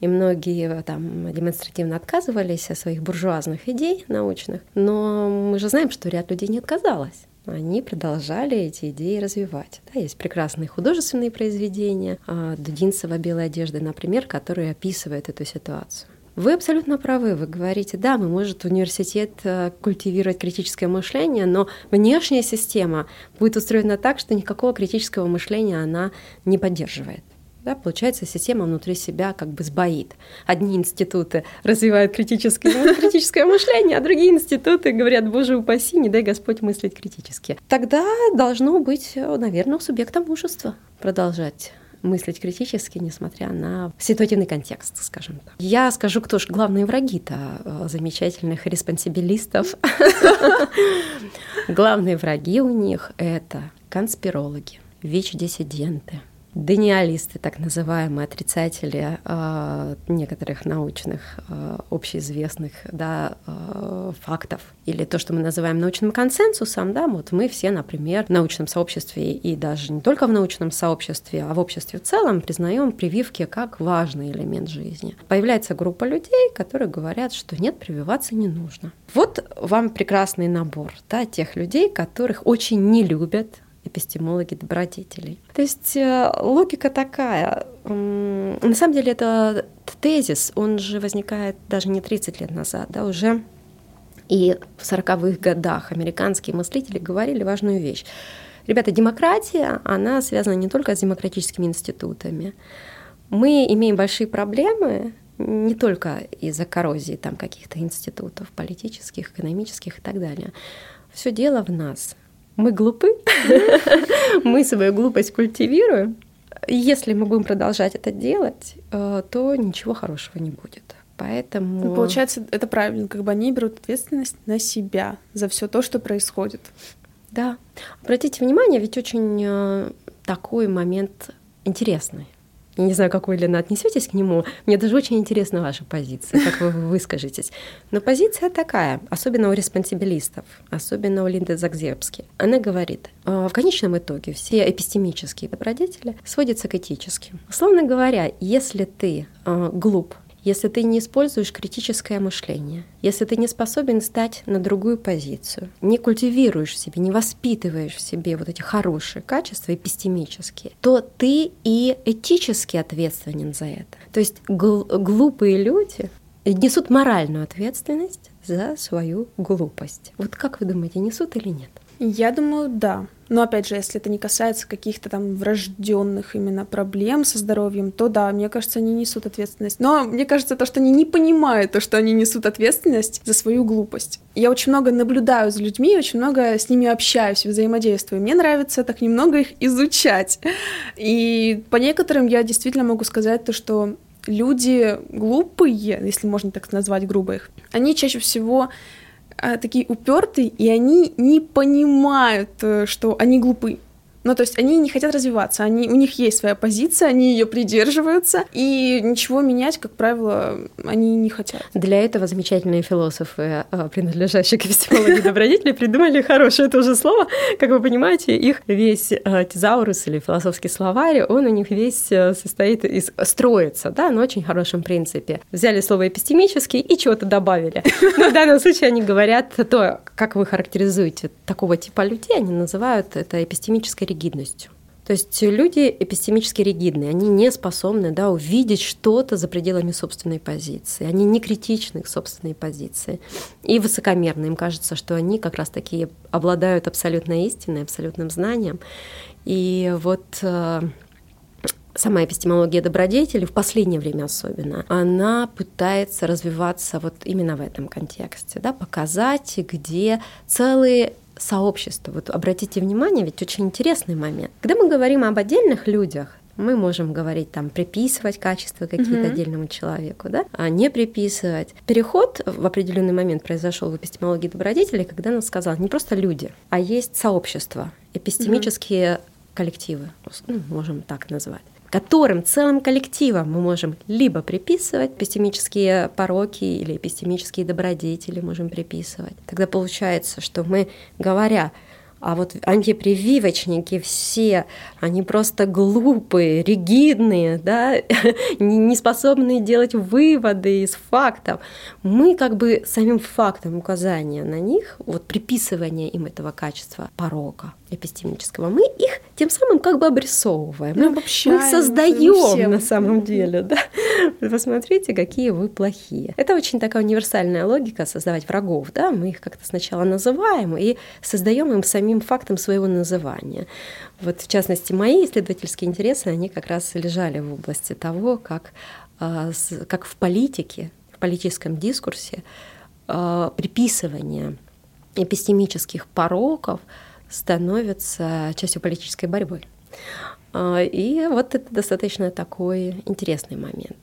И многие там демонстративно отказывались от своих буржуазных идей научных. Но мы же знаем, что ряд людей не отказалось они продолжали эти идеи развивать. Да, есть прекрасные художественные произведения а, Дудинцева «Белой одежды», например, которые описывают эту ситуацию. Вы абсолютно правы. Вы говорите, да, мы может университет э, культивировать критическое мышление, но внешняя система будет устроена так, что никакого критического мышления она не поддерживает. Да, получается, система внутри себя как бы сбоит. Одни институты развивают критическое, критическое мышление, а другие институты говорят, боже упаси, не дай Господь мыслить критически. Тогда должно быть, наверное, у субъекта мужества продолжать мыслить критически, несмотря на ситуативный контекст, скажем так. Я скажу, кто же главные враги-то э, замечательных респонсибилистов. [LAUGHS] Главные враги у них — это конспирологи, ВИЧ-диссиденты, Даниалисты, так называемые отрицатели э, некоторых научных, э, общеизвестных да, э, фактов, или то, что мы называем научным консенсусом, да, вот мы все, например, в научном сообществе и даже не только в научном сообществе, а в обществе в целом признаем прививки как важный элемент жизни. Появляется группа людей, которые говорят, что нет, прививаться не нужно. Вот вам прекрасный набор да, тех людей, которых очень не любят эпистемологи добродетелей. То есть э, логика такая. На самом деле это тезис, он же возникает даже не 30 лет назад, да, уже и в 40-х годах американские мыслители говорили важную вещь. Ребята, демократия, она связана не только с демократическими институтами. Мы имеем большие проблемы не только из-за коррозии там каких-то институтов политических, экономических и так далее. Все дело в нас мы глупы, мы свою глупость культивируем. Если мы будем продолжать это делать, э, то ничего хорошего не будет. Поэтому... Ну, получается, это правильно, как бы они берут ответственность на себя за все то, что происходит. Да. Обратите внимание, ведь очень э, такой момент интересный. Не знаю, как вы, Лена, отнесетесь к нему. Мне даже очень интересна ваша позиция, как вы [LAUGHS] выскажетесь. Но позиция такая, особенно у респонсибилистов, особенно у Линды Загзебски. Она говорит, «А, в конечном итоге все эпистемические добродетели сводятся к этическим. Условно говоря, если ты э, глуп, если ты не используешь критическое мышление, если ты не способен стать на другую позицию, не культивируешь в себе, не воспитываешь в себе вот эти хорошие качества эпистемические, то ты и этически ответственен за это. То есть гл- глупые люди несут моральную ответственность за свою глупость. Вот как вы думаете, несут или нет? Я думаю, да. Но опять же, если это не касается каких-то там врожденных именно проблем со здоровьем, то да, мне кажется, они несут ответственность. Но мне кажется, то, что они не понимают то, что они несут ответственность за свою глупость. Я очень много наблюдаю за людьми, очень много с ними общаюсь, взаимодействую. Мне нравится так немного их изучать. И по некоторым я действительно могу сказать то, что люди глупые, если можно так назвать грубо их, они чаще всего а, такие упертые, и они не понимают, э, что они глупы. Ну, то есть они не хотят развиваться, они, у них есть своя позиция, они ее придерживаются, и ничего менять, как правило, они не хотят. Для этого замечательные философы, а, принадлежащие к эпистемологии добродетели, придумали хорошее тоже слово. Как вы понимаете, их весь а, тезаурус или философский словарь, он у них весь а, состоит из... строится, да, на очень хорошем принципе. Взяли слово эпистемический и чего-то добавили. Но в данном случае они говорят то, как вы характеризуете такого типа людей, они называют это эпистемической ригидностью. То есть люди эпистемически ригидные, они не способны да, увидеть что-то за пределами собственной позиции, они не критичны к собственной позиции и высокомерны. Им кажется, что они как раз таки обладают абсолютной истиной, абсолютным знанием. И вот э, сама эпистемология добродетели, в последнее время особенно, она пытается развиваться вот именно в этом контексте, да, показать, где целые сообщества. Вот обратите внимание, ведь очень интересный момент. Когда мы говорим об отдельных людях, мы можем говорить там приписывать качества какие-то mm-hmm. отдельному человеку, да, а не приписывать. Переход в определенный момент произошел в эпистемологии добродетели, когда она сказала не просто люди, а есть сообщества, эпистемические mm-hmm. коллективы, ну, можем так назвать которым целым коллективом мы можем либо приписывать эпистемические пороки или эпистемические добродетели можем приписывать. Тогда получается, что мы, говоря а вот антипрививочники все, они просто глупые, ригидные, да, [LAUGHS] не способные делать выводы из фактов. Мы как бы самим фактом указания на них, вот приписывания им этого качества порока эпистемического, мы их тем самым как бы обрисовываем. Мы, мы их создаем на самом деле. Да? Посмотрите, какие вы плохие. Это очень такая универсальная логика создавать врагов. Да? Мы их как-то сначала называем и создаем им самим фактом своего называния. Вот в частности, мои исследовательские интересы, они как раз лежали в области того, как, а, как в политике, в политическом дискурсе а, приписывание эпистемических пороков – становятся частью политической борьбы. А, и вот это достаточно такой интересный момент.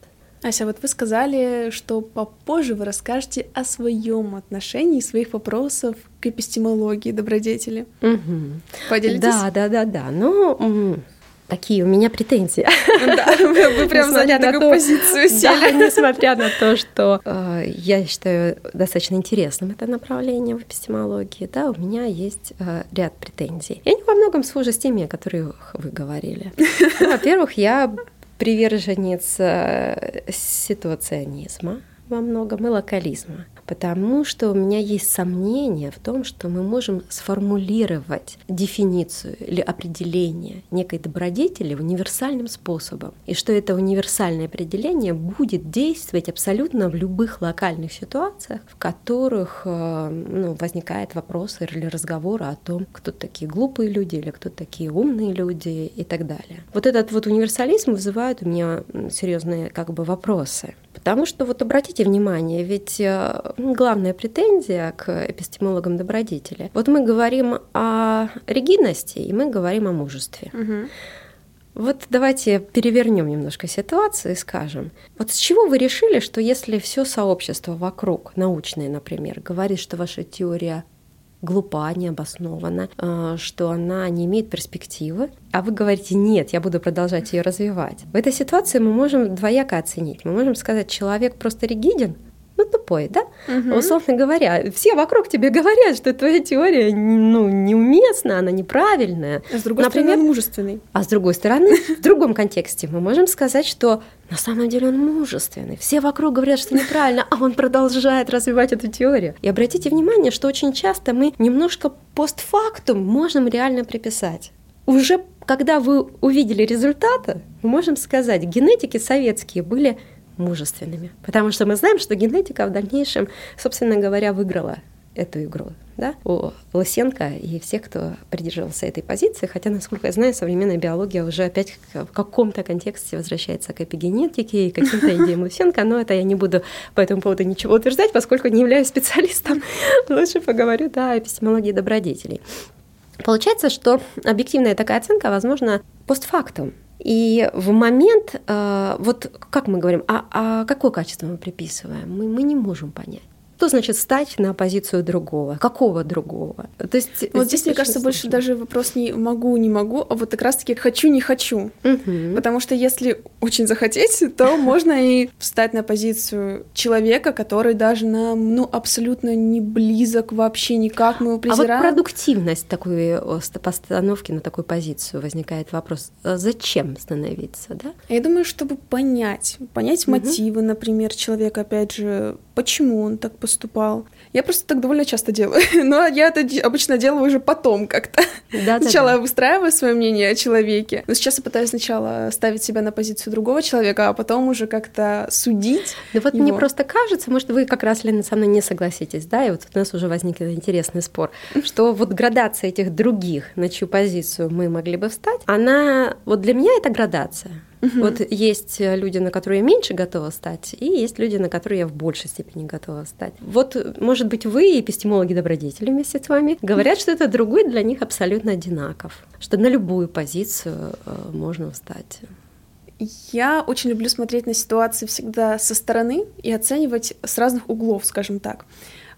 Ася, вот вы сказали, что попозже вы расскажете о своем отношении, своих вопросов к эпистемологии добродетели. Угу. Поделитесь? Да, да, да, да. Ну, Такие у меня претензии. [LAUGHS] Да, [LAUGHS] вы прям заняли такую позицию Да, [LAUGHS] несмотря на то, что э, я считаю достаточно интересным это направление в эпистемологии, да, у меня есть э, ряд претензий. И они во многом схожи с теми, о которых вы говорили. Ну, во-первых, я приверженец э, ситуационизма во многом и локализма потому что у меня есть сомнение в том, что мы можем сформулировать дефиницию или определение некой добродетели универсальным способом, и что это универсальное определение будет действовать абсолютно в любых локальных ситуациях, в которых э, ну, возникает вопрос или разговор о том, кто такие глупые люди или кто такие умные люди и так далее. Вот этот вот универсализм вызывает у меня серьезные как бы вопросы. Потому что вот обратите внимание, ведь э, главная претензия к эпистемологам добродетели. Вот мы говорим о ригидности, и мы говорим о мужестве. Угу. Вот давайте перевернем немножко ситуацию и скажем, вот с чего вы решили, что если все сообщество вокруг, научное, например, говорит, что ваша теория глупа, необоснованна, э, что она не имеет перспективы, а вы говорите, нет, я буду продолжать ее развивать. В этой ситуации мы можем двояко оценить. Мы можем сказать, человек просто ригиден, ну, тупой, да? Угу. Условно говоря, все вокруг тебе [LAUGHS] говорят, что твоя теория ну, неуместна, она неправильная. А с другой Например, стороны, мужественный. А с другой стороны, в другом контексте мы можем сказать, что на самом деле он мужественный. Все вокруг говорят, что неправильно, а он продолжает развивать эту теорию. И обратите внимание, что очень часто мы немножко постфактум можем реально приписать. Уже когда вы увидели результаты, мы можем сказать, генетики советские были мужественными. Потому что мы знаем, что генетика в дальнейшем, собственно говоря, выиграла эту игру, да, у Лысенко и всех, кто придерживался этой позиции, хотя, насколько я знаю, современная биология уже опять в каком-то контексте возвращается к эпигенетике и каким-то [LAUGHS] идеям Лысенко, но это я не буду по этому поводу ничего утверждать, поскольку не являюсь специалистом. [LAUGHS] Лучше поговорю, да, о эпистемологии добродетелей. Получается, что объективная такая оценка возможна постфактум, и в момент, э, вот как мы говорим, а, а какое качество мы приписываем, мы, мы не можем понять. Что значит стать на позицию другого? Какого другого? То есть вот здесь, мне кажется, сложно. больше даже вопрос не могу, не могу, а вот как раз-таки хочу, не хочу. Угу. Потому что если очень захотеть, то [LAUGHS] можно и встать на позицию человека, который даже нам, ну, абсолютно не близок вообще никак, мы его презираем. А вот продуктивность такой постановки на такую позицию возникает вопрос, а зачем становиться, да? Я думаю, чтобы понять, понять угу. мотивы, например, человека, опять же, почему он так поступал. Я просто так довольно часто делаю, [LAUGHS] но я это обычно делаю уже потом как-то. Да, сначала да, да. выстраиваю свое мнение о человеке, но сейчас я пытаюсь сначала ставить себя на позицию другого человека, а потом уже как-то судить. Да вот его. мне просто кажется, может, вы как раз, Лена, со мной не согласитесь, да, и вот у нас уже возник интересный спор, [LAUGHS] что вот градация этих других, на чью позицию мы могли бы встать, она, вот для меня это градация. Угу. Вот есть люди, на которые я меньше готова стать, и есть люди, на которые я в большей степени готова стать. Вот, может быть, вы, эпистемологи-добродетели вместе с вами, говорят, что это другой для них абсолютно одинаков, что на любую позицию э, можно встать. Я очень люблю смотреть на ситуации всегда со стороны и оценивать с разных углов, скажем так.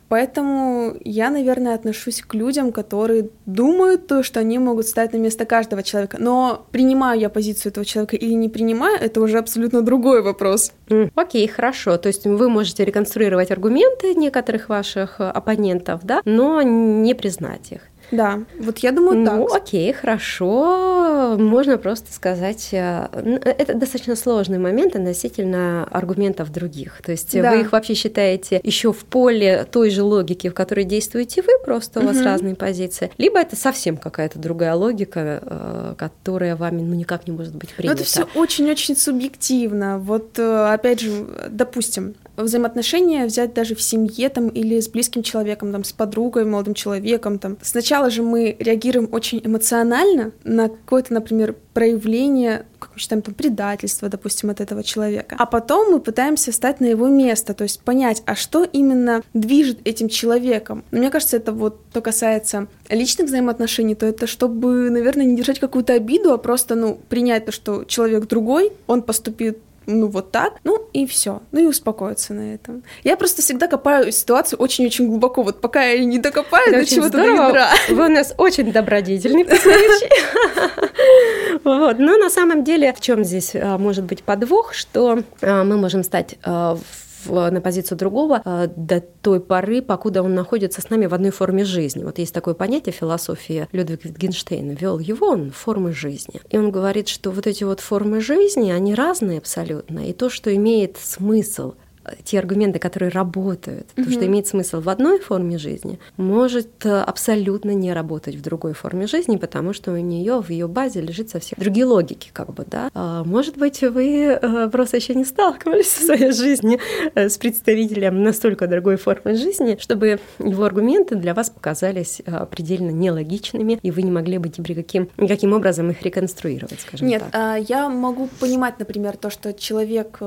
Поэтому я, наверное, отношусь к людям, которые думают то, что они могут стать на место каждого человека. Но принимаю я позицию этого человека или не принимаю, это уже абсолютно другой вопрос. Окей, okay, хорошо. То есть вы можете реконструировать аргументы некоторых ваших оппонентов, да, но не признать их. Да, вот я думаю ну, так. Ну, окей, хорошо. Можно просто сказать, э, это достаточно сложный момент относительно аргументов других. То есть да. вы их вообще считаете еще в поле той же логики, в которой действуете вы, просто у вас угу. разные позиции, либо это совсем какая-то другая логика, э, которая вами ну, никак не может быть принята. Но это все очень-очень субъективно. Вот э, опять же, допустим, взаимоотношения взять даже в семье там или с близким человеком, там, с подругой, молодым человеком. Там. Сначала же мы реагируем очень эмоционально на какое-то, например, проявление, как мы считаем, там, предательства, допустим, от этого человека. А потом мы пытаемся встать на его место, то есть понять, а что именно движет этим человеком. Но мне кажется, это вот то касается личных взаимоотношений, то это чтобы, наверное, не держать какую-то обиду, а просто, ну, принять то, что человек другой, он поступит ну вот так, ну и все, ну и успокоиться на этом. Я просто всегда копаю ситуацию очень-очень глубоко, вот пока я не докопаю Это до чего-то до ядра. Вы у нас очень добродетельный [LAUGHS] Вот. Но на самом деле, в чем здесь а, может быть подвох, что а, мы можем стать а, на позицию другого э, до той поры, покуда он находится с нами в одной форме жизни. Вот есть такое понятие философии Людвиг Витгенштейн ввел его, он формы жизни. И он говорит, что вот эти вот формы жизни, они разные абсолютно, и то, что имеет смысл – те аргументы, которые работают, mm-hmm. то, что имеет смысл в одной форме жизни, может э, абсолютно не работать в другой форме жизни, потому что у нее в ее базе лежит совсем другие логики, как бы, да. А, может быть, вы э, просто еще не сталкивались в своей жизни э, с представителем настолько другой формы жизни, чтобы его аргументы для вас показались предельно нелогичными, и вы не могли бы ни каким, никаким образом их реконструировать, скажем Нет, так. Нет, а, я могу понимать, например, то, что человек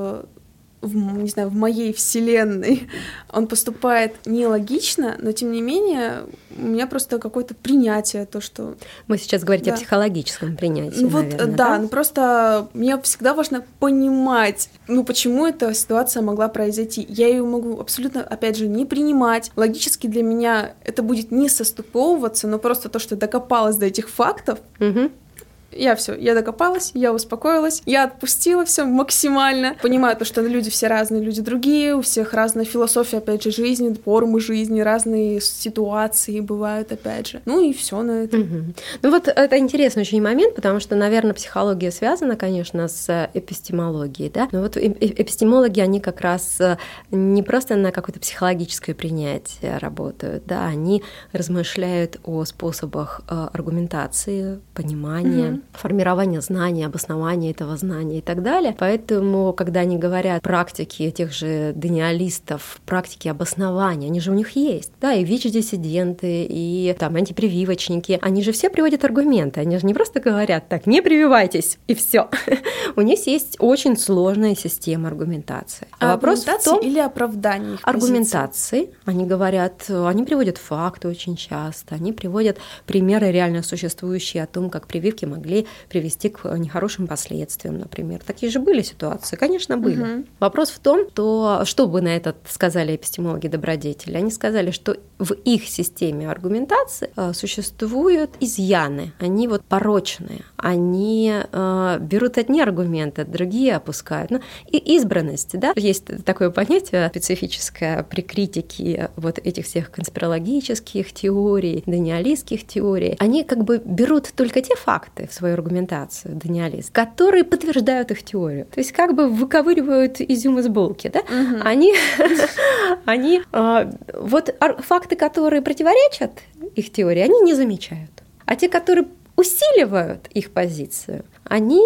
в, не знаю, в моей вселенной он поступает нелогично, но тем не менее у меня просто какое-то принятие, то, что... Мы сейчас говорите да. о психологическом принятии, ну, вот, наверное, да, да, ну просто мне всегда важно понимать, ну почему эта ситуация могла произойти. Я ее могу абсолютно, опять же, не принимать. Логически для меня это будет не состыковываться, но просто то, что докопалась до этих фактов, угу я все, я докопалась, я успокоилась, я отпустила все максимально. Понимаю то, что люди все разные, люди другие, у всех разная философия, опять же, жизни, формы жизни, разные ситуации бывают, опять же. Ну и все на этом. Угу. Ну вот это интересный очень момент, потому что, наверное, психология связана, конечно, с эпистемологией, да. Но вот эпистемологи, они как раз э, не просто на какое-то психологическое принятие работают, да, они размышляют о способах э, аргументации, понимания. Угу формирование знаний, обоснования этого знания и так далее. Поэтому, когда они говорят практики этих же дениалистов, практики обоснования, они же у них есть, да, и ВИЧ-диссиденты, и там антипрививочники, они же все приводят аргументы, они же не просто говорят, так, не прививайтесь, и все. [LAUGHS] У них есть очень сложная система аргументации. А вопрос в том, или оправдание Аргументации. Они говорят, они приводят факты очень часто, они приводят примеры реально существующие о том, как прививки могли могли привести к нехорошим последствиям, например. Такие же были ситуации, конечно, были. Угу. Вопрос в том, то, что бы на это сказали эпистемологи добродетели. Они сказали, что в их системе аргументации э, существуют изъяны, они вот порочные, они э, берут одни аргументы, другие опускают. Ну, и избранность, да, есть такое понятие специфическое при критике вот этих всех конспирологических теорий, даниалистских теорий. Они как бы берут только те факты в свою аргументацию, даниалист, которые подтверждают их теорию. То есть как бы выковыривают изюм из булки, да? Угу. Они, [LAUGHS] они а, вот факты, которые противоречат их теории, они не замечают. А те, которые усиливают их позицию, они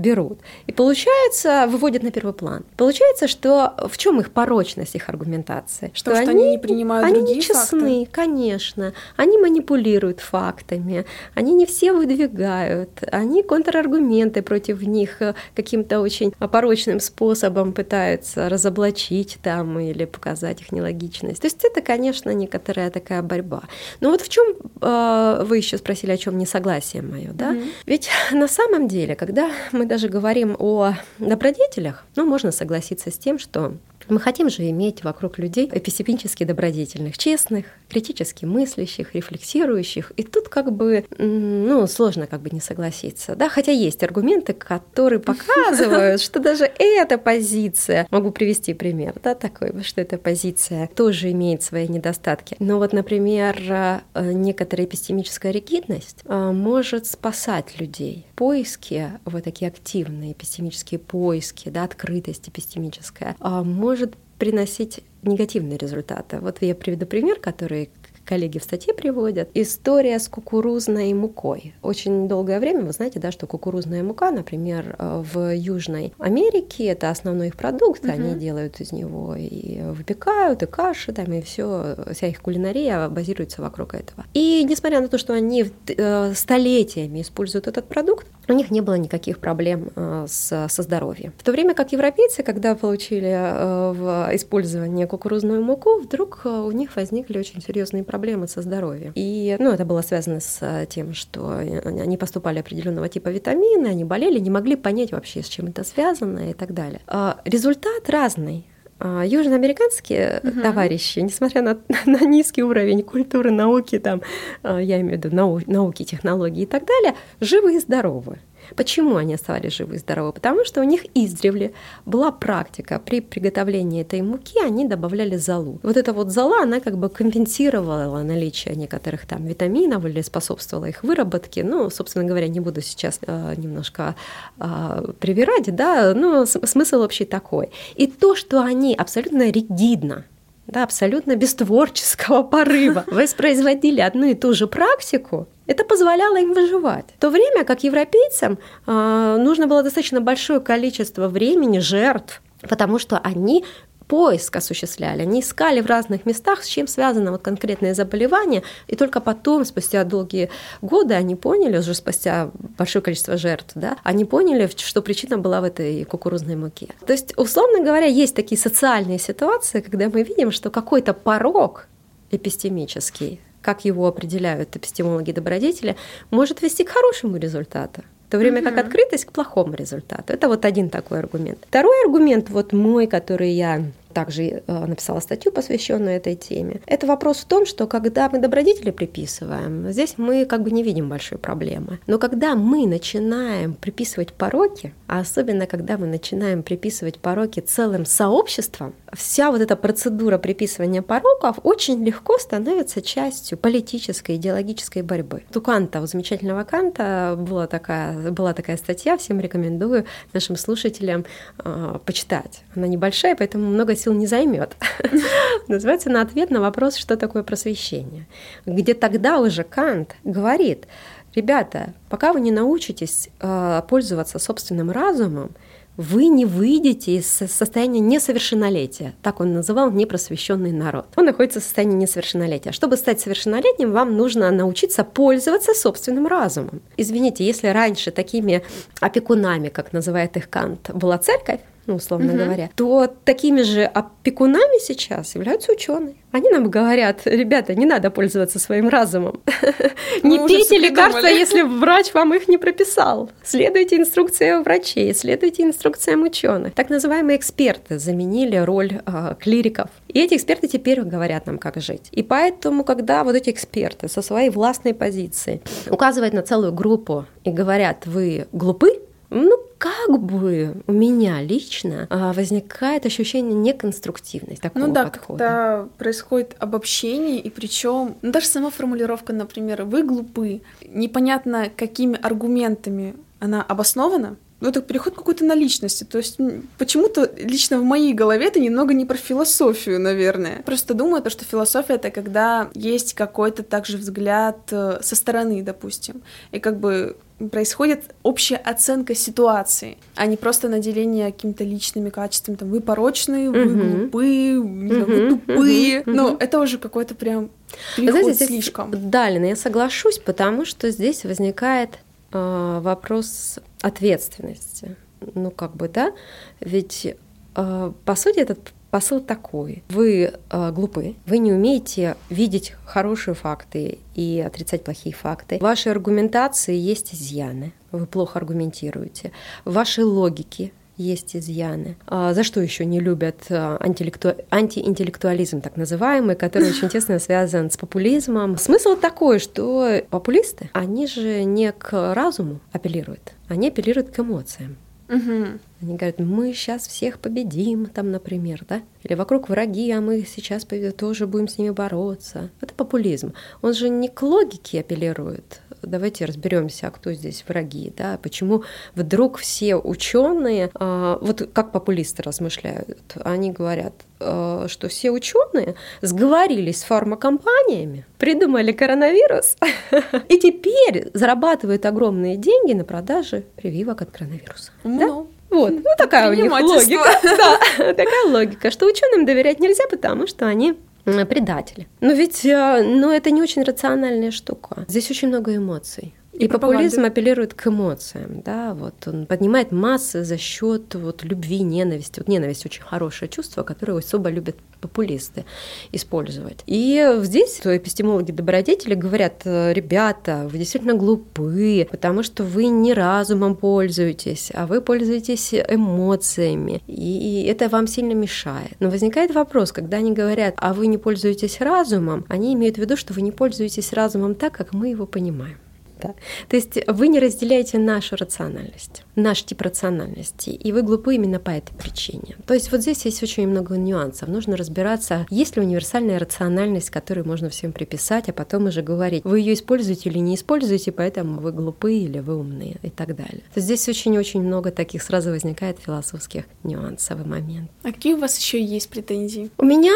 берут. И получается, выводят на первый план. Получается, что в чем их порочность, их аргументации? Что, что они, они не принимают они другие не честны, факты. конечно. Они манипулируют фактами, они не все выдвигают, они контраргументы против них э, каким-то очень порочным способом пытаются разоблачить там или показать их нелогичность. То есть это, конечно, некоторая такая борьба. Но вот в чем э, вы еще спросили, о чем несогласие мое, да? Mm-hmm. Ведь [LAUGHS] на самом деле, когда мы даже говорим о добродетелях, ну, можно согласиться с тем, что мы хотим же иметь вокруг людей эпистемически добродетельных, честных, критически мыслящих, рефлексирующих. И тут как бы, ну, сложно как бы не согласиться. Да? Хотя есть аргументы, которые показывают, [LAUGHS] что даже эта позиция, могу привести пример, да, такой, что эта позиция тоже имеет свои недостатки. Но вот, например, э, некоторая эпистемическая ригидность э, может спасать людей. Поиски, вот такие активные эпистемические поиски, да, открытость эпистемическая, э, может может приносить негативные результаты. Вот я приведу пример, который коллеги в статье приводят. История с кукурузной мукой. Очень долгое время вы знаете, да, что кукурузная мука, например, э, в Южной Америке это основной их продукт, угу. они делают из него и выпекают, и каши, там, и все, вся их кулинария базируется вокруг этого. И несмотря на то, что они э, столетиями используют этот продукт, у них не было никаких проблем э, с, со здоровьем. В то время как европейцы, когда получили в использование кукурузную муку, вдруг у них возникли очень серьезные проблемы проблемы со здоровьем. И ну, это было связано с э, тем, что они поступали определенного типа витамины, они болели, не могли понять вообще, с чем это связано и так далее. А результат разный. А, южноамериканские угу. товарищи, несмотря на, [LAUGHS] на низкий уровень культуры, науки, там, я имею в виду нау, науки, технологии и так далее, живы и здоровы. Почему они оставались живы и здоровы? Потому что у них издревле была практика. При приготовлении этой муки они добавляли золу. Вот эта вот зола, она как бы компенсировала наличие некоторых там витаминов или способствовала их выработке. Ну, собственно говоря, не буду сейчас э, немножко э, привирать, да, но смысл общий такой. И то, что они абсолютно ригидно да, абсолютно без творческого [LAUGHS] порыва [LAUGHS] воспроизводили одну и ту же практику, это позволяло им выживать. В то время как европейцам э, нужно было достаточно большое количество времени, жертв, потому что они поиск осуществляли. Они искали в разных местах, с чем связано вот конкретное заболевание, и только потом, спустя долгие годы, они поняли, уже спустя большое количество жертв, да, они поняли, что причина была в этой кукурузной муке. То есть, условно говоря, есть такие социальные ситуации, когда мы видим, что какой-то порог эпистемический, как его определяют эпистемологи-добродетели, может вести к хорошему результату в то время как открытость к плохому результату. Это вот один такой аргумент. Второй аргумент, вот мой, который я также э, написала статью, посвященную этой теме. Это вопрос в том, что когда мы добродетели приписываем, здесь мы как бы не видим большой проблемы. Но когда мы начинаем приписывать пороки, а особенно когда мы начинаем приписывать пороки целым сообществам, вся вот эта процедура приписывания пороков очень легко становится частью политической, идеологической борьбы. У Канта, у замечательного Канта была такая, была такая статья, всем рекомендую нашим слушателям э, почитать. Она небольшая, поэтому много сил не займет. [LAUGHS] Называется «На ответ на вопрос, что такое просвещение», где тогда уже Кант говорит, ребята, пока вы не научитесь э, пользоваться собственным разумом, вы не выйдете из состояния несовершеннолетия. Так он называл непросвещенный народ. Он находится в состоянии несовершеннолетия. Чтобы стать совершеннолетним, вам нужно научиться пользоваться собственным разумом. Извините, если раньше такими опекунами, как называет их Кант, была церковь, ну, условно угу. говоря, то такими же опекунами сейчас являются ученые. Они нам говорят, ребята, не надо пользоваться своим разумом. [LAUGHS] Не пейте лекарства, если врач вам их не прописал. Следуйте инструкциям врачей, следуйте инструкциям ученых. Так называемые эксперты заменили роль э, клириков. И эти эксперты теперь говорят нам, как жить. И поэтому, когда вот эти эксперты со своей властной позиции указывают на целую группу и говорят, вы глупы, Ну, как бы у меня лично а, возникает ощущение неконструктивности такого Ну да, подхода. когда происходит обобщение, и причем ну, даже сама формулировка, например, «вы глупы», непонятно, какими аргументами она обоснована, ну, это переход какой-то на личности. То есть почему-то лично в моей голове это немного не про философию, наверное. Просто думаю, то, что философия — это когда есть какой-то также взгляд э, со стороны, допустим. И как бы происходит общая оценка ситуации, а не просто наделение какими-то личными качествами. Там, вы порочные, вы Мгм. глупые, знаю, вы тупые. мгм, Ну, мгм. это уже какой-то прям переход знаете, слишком. Да, Лена, я соглашусь, потому что здесь возникает вопрос ответственности. Ну, как бы, да, ведь, э, по сути, этот посыл такой. Вы э, глупы, вы не умеете видеть хорошие факты и отрицать плохие факты. В вашей аргументации есть изъяны, вы плохо аргументируете. В вашей логике есть изъяны. А за что еще не любят а, антилекту- антиинтеллектуализм, так называемый, который очень тесно связан с популизмом. Смысл такой, что популисты, они же не к разуму апеллируют, они апеллируют к эмоциям. Мгм. Они говорят, мы сейчас всех победим, там, например, да? Или вокруг враги, а мы сейчас тоже будем с ними бороться. Это популизм. Он же не к логике апеллирует. Давайте разберемся, а кто здесь враги, да? Почему вдруг все ученые, вот как популисты размышляют, они говорят, а, что все ученые сговорились с фармакомпаниями, придумали коронавирус, [LAUGHS] и теперь зарабатывают огромные деньги на продаже прививок от коронавируса. Да? Ну, Вот, ну такая у них логика. [LAUGHS] Да, такая логика, что ученым доверять нельзя, потому что они предатели. Но ведь ну, это не очень рациональная штука. Здесь очень много эмоций. И, пропаганды. популизм апеллирует к эмоциям, да, вот он поднимает массы за счет вот любви, ненависти. Вот ненависть очень хорошее чувство, которое особо любят популисты использовать. И здесь эпистемологи добродетели говорят, «Э, ребята, вы действительно глупы, потому что вы не разумом пользуетесь, а вы пользуетесь эмоциями, и это вам сильно мешает. Но возникает вопрос, когда они говорят, а вы не пользуетесь разумом, они имеют в виду, что вы не пользуетесь разумом так, как мы его понимаем. Да. То есть вы не разделяете нашу рациональность, наш тип рациональности, и вы глупы именно по этой причине. То есть вот здесь есть очень много нюансов. Нужно разбираться, есть ли универсальная рациональность, которую можно всем приписать, а потом уже говорить, вы ее используете или не используете, поэтому вы глупы или вы умные и так далее. То есть здесь очень-очень много таких сразу возникает философских нюансов и моментов. а какие у вас еще есть претензии? У меня,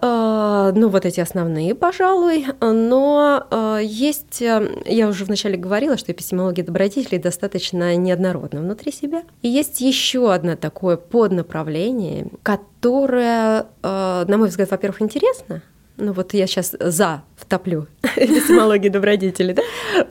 э, ну вот эти основные, пожалуй, но э, есть, э, я уже вначале говорила, что эпистемология добродетелей достаточно неоднородна внутри себя. И есть еще одно такое поднаправление, которое, э, на мой взгляд, во-первых, интересно, ну вот я сейчас за втоплю [LAUGHS] эпистемологии добродетели, да?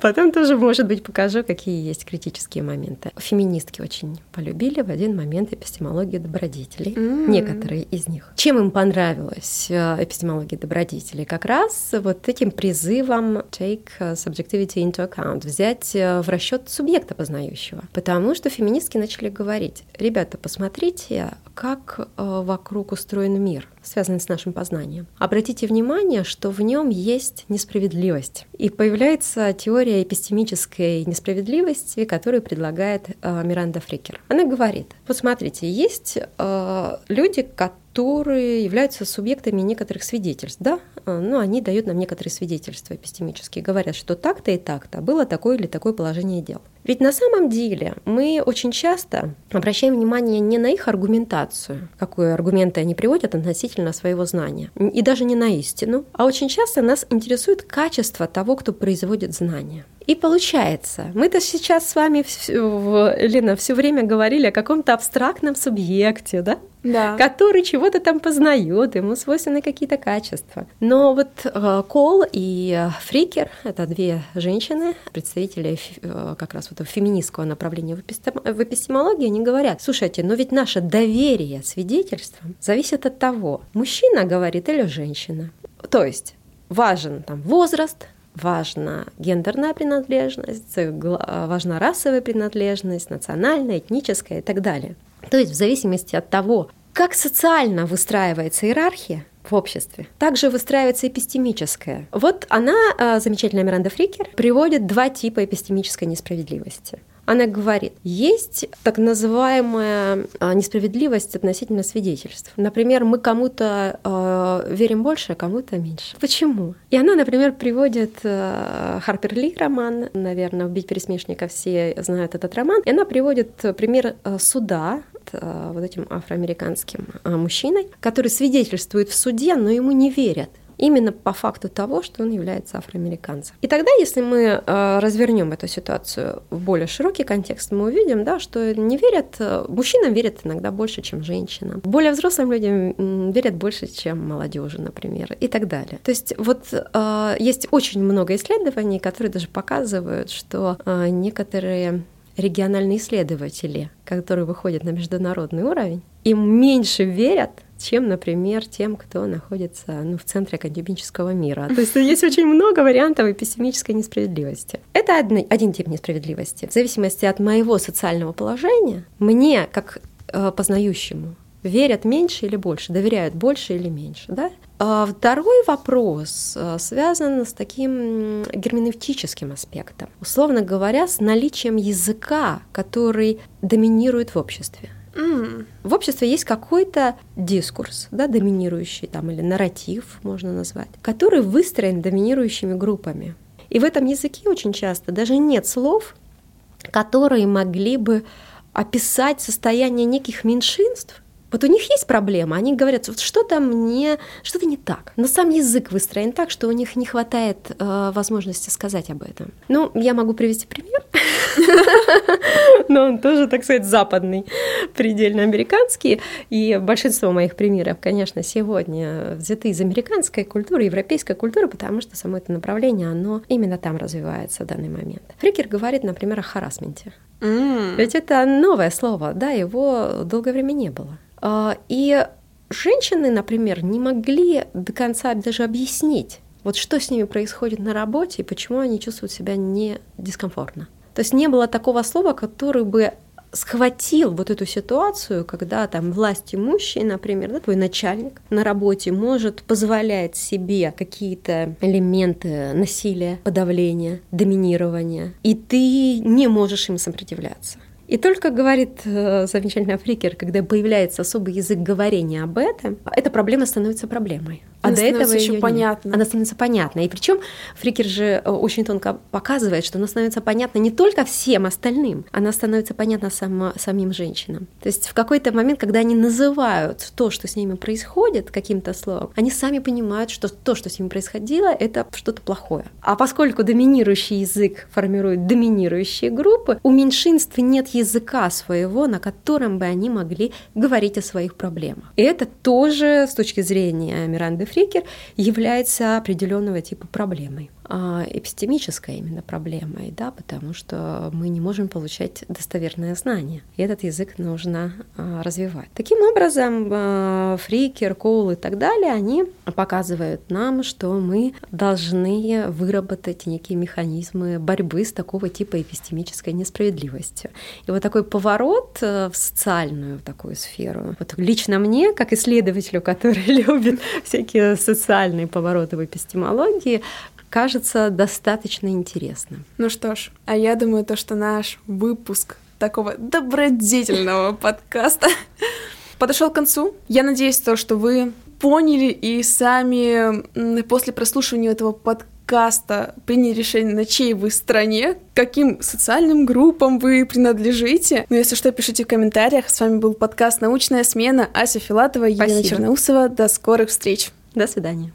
Потом тоже, может быть, покажу, какие есть критические моменты. Феминистки очень полюбили в один момент эпистемологию добродетелей, М. некоторые из них. Чем им понравилась э, эпистемология добродетелей? Как раз вот этим призывом take э, subjectivity into account, взять э, в расчет субъекта познающего. Потому что феминистки начали говорить, ребята, посмотрите, как вокруг устроен мир, связанный с нашим познанием. Обратите внимание, что в нем есть несправедливость. И появляется теория эпистемической несправедливости, которую предлагает э, Миранда Фрикер. Она говорит, вот смотрите, есть э, люди, которые являются субъектами некоторых свидетельств, да, Э, ну, они дают нам некоторые свидетельства эпистемические, говорят, что так-то и так-то было такое или такое положение дел. Ведь на самом деле мы очень часто обращаем внимание не на их аргументацию, какие аргументы они приводят относительно своего знания, и даже не на истину, а очень часто нас интересует качество того, кто производит знания. И получается, мы-то сейчас с вами, Лена, все время говорили о каком-то абстрактном субъекте, да? Да. который чего-то там познает, ему свойственны какие-то качества. Но вот э, Кол и э, Фрикер — это две женщины, представители э, как раз вот феминистского направления в эпистем- в эпистемологии, они говорят, слушайте, но ведь наше доверие свидетельствам зависит от того, мужчина говорит или женщина. То есть важен там возраст, важна гендерная принадлежность, важна расовая принадлежность, национальная, этническая и так далее. То есть в зависимости от того, как социально выстраивается иерархия в обществе, также выстраивается эпистемическая. Вот она, а, замечательная Миранда Фрикер, приводит два типа эпистемической несправедливости. Она говорит, есть так называемая а, несправедливость относительно свидетельств. Например, мы кому-то э, верим больше, а кому-то меньше. Почему? И она, например, приводит э, Харпер Ли роман, наверное, «Убить пересмешника» все знают этот роман, и она приводит пример суда вот этим афроамериканским мужчиной, который свидетельствует в суде, но ему не верят именно по факту того, что он является афроамериканцем. И тогда, если мы э, развернем эту ситуацию в более широкий контекст, мы увидим, да, что не верят, э, мужчинам верят иногда больше, чем женщинам. Более взрослым людям верят больше, чем молодежи, например, и так далее. То есть вот э, есть очень много исследований, которые даже показывают, что некоторые региональные исследователи, которые выходят на международный уровень, им меньше верят, чем, например, тем, кто находится ну, в центре академического мира. То есть [LAUGHS] есть очень много вариантов эпистемической несправедливости. Это один, один тип несправедливости. В зависимости от моего социального положения, мне, как э, познающему, верят меньше или больше, доверяют больше или меньше. Да? А второй вопрос э, связан с таким герменевтическим аспектом. Условно говоря, с наличием языка, который доминирует в обществе. Mm. В обществе есть какой-то дискурс, да, доминирующий там или нарратив, можно назвать, который выстроен доминирующими группами. И в этом языке очень часто даже нет слов, которые могли бы описать состояние неких меньшинств, вот у них есть проблема, они говорят, вот что-то мне, что-то не так. Но сам язык выстроен так, что у них не хватает э, возможности сказать об этом. Ну, я могу привести пример, [LAUGHS] но он тоже, так сказать, западный, предельно американский. И большинство моих примеров, конечно, сегодня взяты из американской культуры, европейской культуры, потому что само это направление, оно именно там развивается в данный момент. Фрикер говорит, например, о харасменте. Mm. Ведь это новое слово, да, его долгое время не было. А, и женщины, например, не могли до конца даже объяснить, вот что с ними происходит на работе и почему они чувствуют себя не дискомфортно. То есть не было такого слова, который бы схватил вот эту ситуацию, когда там власть имущий, например, да, твой начальник на работе может позволять себе какие-то элементы насилия, подавления, доминирования, и ты не можешь им сопротивляться. И только, говорит э, замечательный Фрикер, когда появляется особый язык говорения об этом, эта проблема становится проблемой. А она до этого еще понятно. Нет. Она становится понятна. И причем Фрикер же э, очень тонко показывает, что она становится понятна не только всем остальным, она становится понятна сама, самим женщинам. То есть в какой-то момент, когда они называют то, что с ними происходит, каким-то словом, они сами понимают, что то, что с ними происходило, это что-то плохое. А поскольку доминирующий язык формирует доминирующие группы, у меньшинств нет языка своего, на котором бы они могли говорить о своих проблемах. И это тоже с точки зрения Миранды Фрикер является определенного типа проблемой. А, эпистемической именно проблемой, да, потому что мы не можем получать достоверное знание, и этот язык нужно а, развивать. Таким образом, а, Фрикер, Коул и так далее, они показывают нам, что мы должны выработать некие механизмы борьбы с такого типа эпистемической несправедливостью. И вот такой поворот э, в социальную такую сферу, вот лично мне, как исследователю, который [LAUGHS] любит всякие социальные повороты в эпистемологии, кажется достаточно интересным. Ну что ж, а я думаю, то, что наш выпуск такого добродетельного [LAUGHS] подкаста подошел к концу. Я надеюсь, то, что вы поняли и сами после прослушивания этого подкаста приняли решение, на чьей вы стороне, каким социальным группам вы принадлежите. Ну, если что, пишите в комментариях. С вами был подкаст «Научная смена». Ася Филатова, Елена Черноусова. До скорых встреч. До свидания.